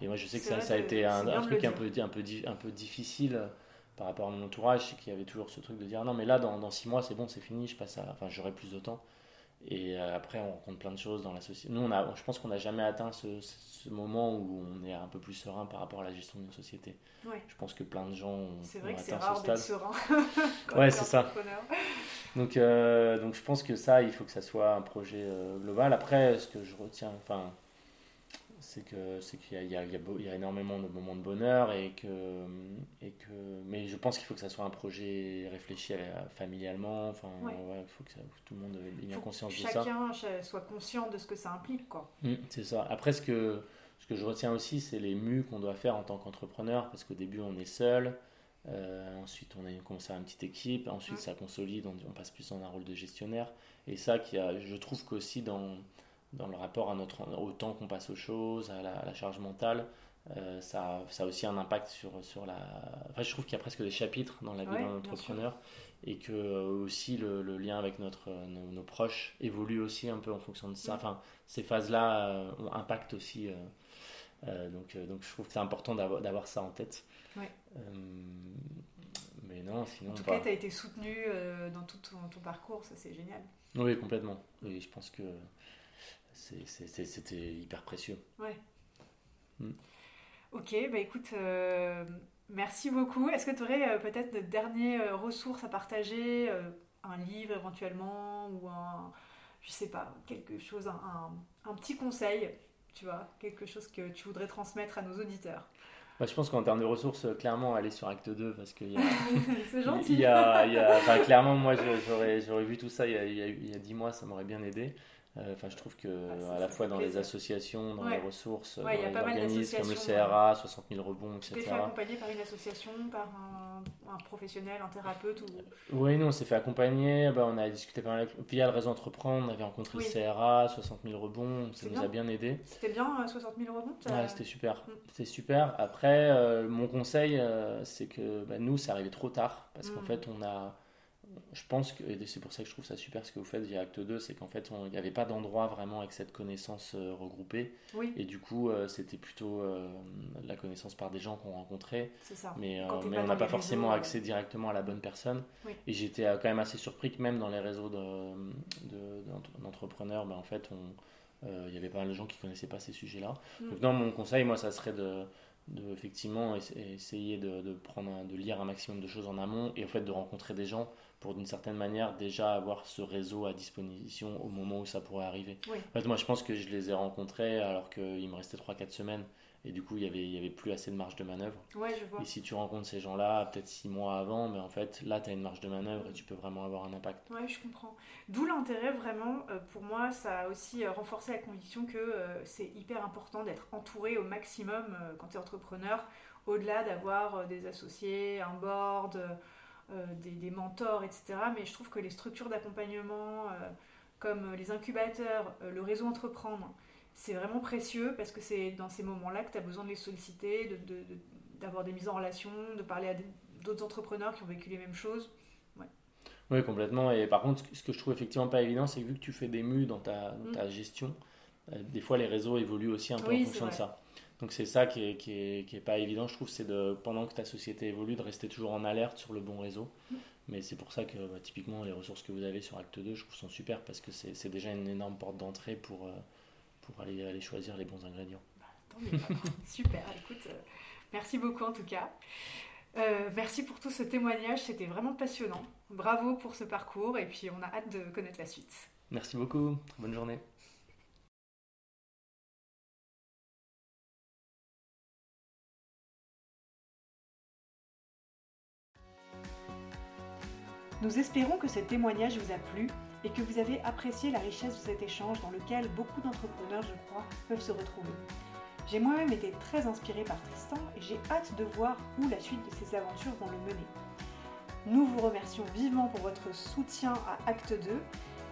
Et moi, je sais que ça, ça, a été un, un truc un peu, un, peu, un peu difficile par rapport à mon entourage, c'est qu'il y avait toujours ce truc de dire non, mais là, dans, dans six mois, c'est bon, c'est fini, je passe à. Enfin, j'aurai plus de temps. Et euh, après, on rencontre plein de choses dans la société. Nous, on a, je pense qu'on n'a jamais atteint ce, ce, moment où on est un peu plus serein par rapport à la gestion de nos sociétés. Je pense que plein de gens ont, c'est vrai que c'est rare d'être serein. ouais, c'est ça. Donc, euh, donc, je pense que ça, il faut que ça soit un projet euh, global. Après, ce que je retiens, enfin, c'est que c'est qu'il y, y, y, a énormément de moments de bonheur et que et que mais je pense qu'il faut que ça soit un projet réfléchi familialement enfin il faut que, tout le monde ait bien conscience de ça. chacun soit conscient de ce que ça implique quoi. Mmh, c'est ça. Après ce que ce que je retiens aussi c'est les mus qu'on doit faire en tant qu'entrepreneur parce qu'au début on est seul euh, ensuite on a commencé à une petite équipe ensuite mmh. ça consolide on, on passe plus dans un rôle de gestionnaire. Et ça qui a, je trouve qu'aussi dans dans le rapport à notre, au temps qu'on passe aux choses, à la, charge mentale. Euh, ça, ça, a aussi un impact sur, sur la. Enfin, je trouve qu'il y a presque des chapitres dans la vie d'un entrepreneur et que euh, aussi le, le, lien avec notre, nos, proches évolue aussi un peu en fonction de ça. Enfin, ces phases-là euh, ont impact aussi. donc, donc, je trouve que c'est important d'avoir ça en tête. mais non, sinon. En tout cas, tu as été soutenu dans tout ton, ton parcours, ça c'est génial. Oui, complètement. Et je pense que c'était hyper précieux. Ouais. Mm. Ok, bah écoute, euh, merci beaucoup. Est-ce que tu aurais euh, peut-être de dernières euh, ressources à partager Un livre éventuellement Ou un, je sais pas, quelque chose, un, un, petit conseil, tu vois, quelque chose que tu voudrais transmettre à nos auditeurs? Bah, je pense qu'en termes de ressources, clairement, aller sur Acte 2 parce a. C'est gentil. Il y a, il y a clairement, moi, j'aurais vu tout ça il y a, il y a 10 mois, ça m'aurait bien aidé. Euh, enfin, je trouve que ah, à la fois dans les associations, dans les ressources, dans les organismes comme le CRA, 60 000 rebonds, etc. Tu t'es fait accompagner par une association, par un, professionnel, un thérapeute ou... Oui, nous on s'est fait accompagner. Bah, on a discuté par via le réseau Entreprendre. On avait rencontré le CRA, 60 000 rebonds. Ça nous a bien aidé. C'était bien, 60 euh, 000 rebonds Ouais, c'était super. Mm. C'était super. Après, euh, mon conseil, c'est que bah, nous, c'est arrivé trop tard parce qu'en mm. fait, on a je pense que, et c'est pour ça que je trouve ça super ce que vous faites via Acte 2, c'est qu'en fait, il n'y avait pas d'endroit vraiment avec cette connaissance euh, regroupée. Et du coup, euh, c'était plutôt euh, la connaissance par des gens qu'on rencontrait. Ça. Mais, mais on n'a pas forcément accès directement à la bonne personne. Et j'étais quand même assez surpris que même dans les réseaux d'entrepreneurs, de, ben, en fait, il y avait pas mal de gens qui ne connaissaient pas ces sujets-là. Mm. Donc, non, mon conseil, moi, ça serait de de effectivement essayer de, prendre de lire un maximum de choses en amont et en fait de rencontrer des gens pour d'une certaine manière déjà avoir ce réseau à disposition au moment où ça pourrait arriver. En fait, moi je pense que je les ai rencontrés alors qu'il me restait 3-4 semaines et du coup, il n'y avait, y avait plus assez de marge de manœuvre. Ouais, je vois. Et si tu rencontres ces gens-là, peut-être six mois avant, mais en fait, là, tu as une marge de manœuvre et tu peux vraiment avoir un impact. Ouais, je comprends. D'où l'intérêt, vraiment, euh, pour moi, ça a aussi euh, renforcé la conviction que euh, c'est hyper important d'être entouré au maximum quand tu es entrepreneur, au-delà d'avoir des associés, un board, des, des, mentors, etc. Mais je trouve que les structures d'accompagnement, comme les incubateurs, le réseau entreprendre, c'est vraiment précieux parce que c'est dans ces moments-là que tu as besoin de les solliciter, d'avoir des mises en relation, de parler à d'autres entrepreneurs qui ont vécu les mêmes choses. Oui, complètement. Et par contre, ce que je trouve effectivement pas évident, c'est que vu que tu fais des mus dans ta, mm. gestion, euh, des fois les réseaux évoluent aussi un peu en fonction de ça. Donc c'est ça qui est, qui, est, qui est, pas évident, je trouve, c'est de, pendant que ta société évolue, de rester toujours en alerte sur le bon réseau. Mm. Mais c'est pour ça que bah, typiquement les ressources que vous avez sur Acte 2, je trouve sont super parce que c'est déjà une énorme porte d'entrée pour, euh, pour aller, aller choisir les bons ingrédients. Bah, Super, écoute, euh, merci beaucoup en tout cas. Euh, merci pour tout ce témoignage, c'était vraiment passionnant. Bravo pour ce parcours et puis on a hâte de connaître la suite. Merci beaucoup, bonne journée. Nous espérons que ce témoignage vous a plu et que vous avez apprécié la richesse de cet échange dans lequel beaucoup d'entrepreneurs, je crois, peuvent se retrouver. J'ai moi-même été très inspirée par Tristan et j'ai hâte de voir où la suite de ses aventures vont le mener. Nous vous remercions vivement pour votre soutien à Acte 2.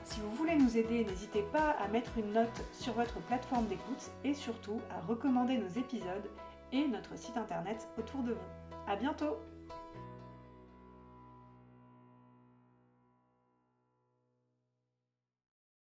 Si vous voulez nous aider, n'hésitez pas à mettre une note sur votre plateforme d'écoute et surtout à recommander nos épisodes et notre site internet autour de vous. A bientôt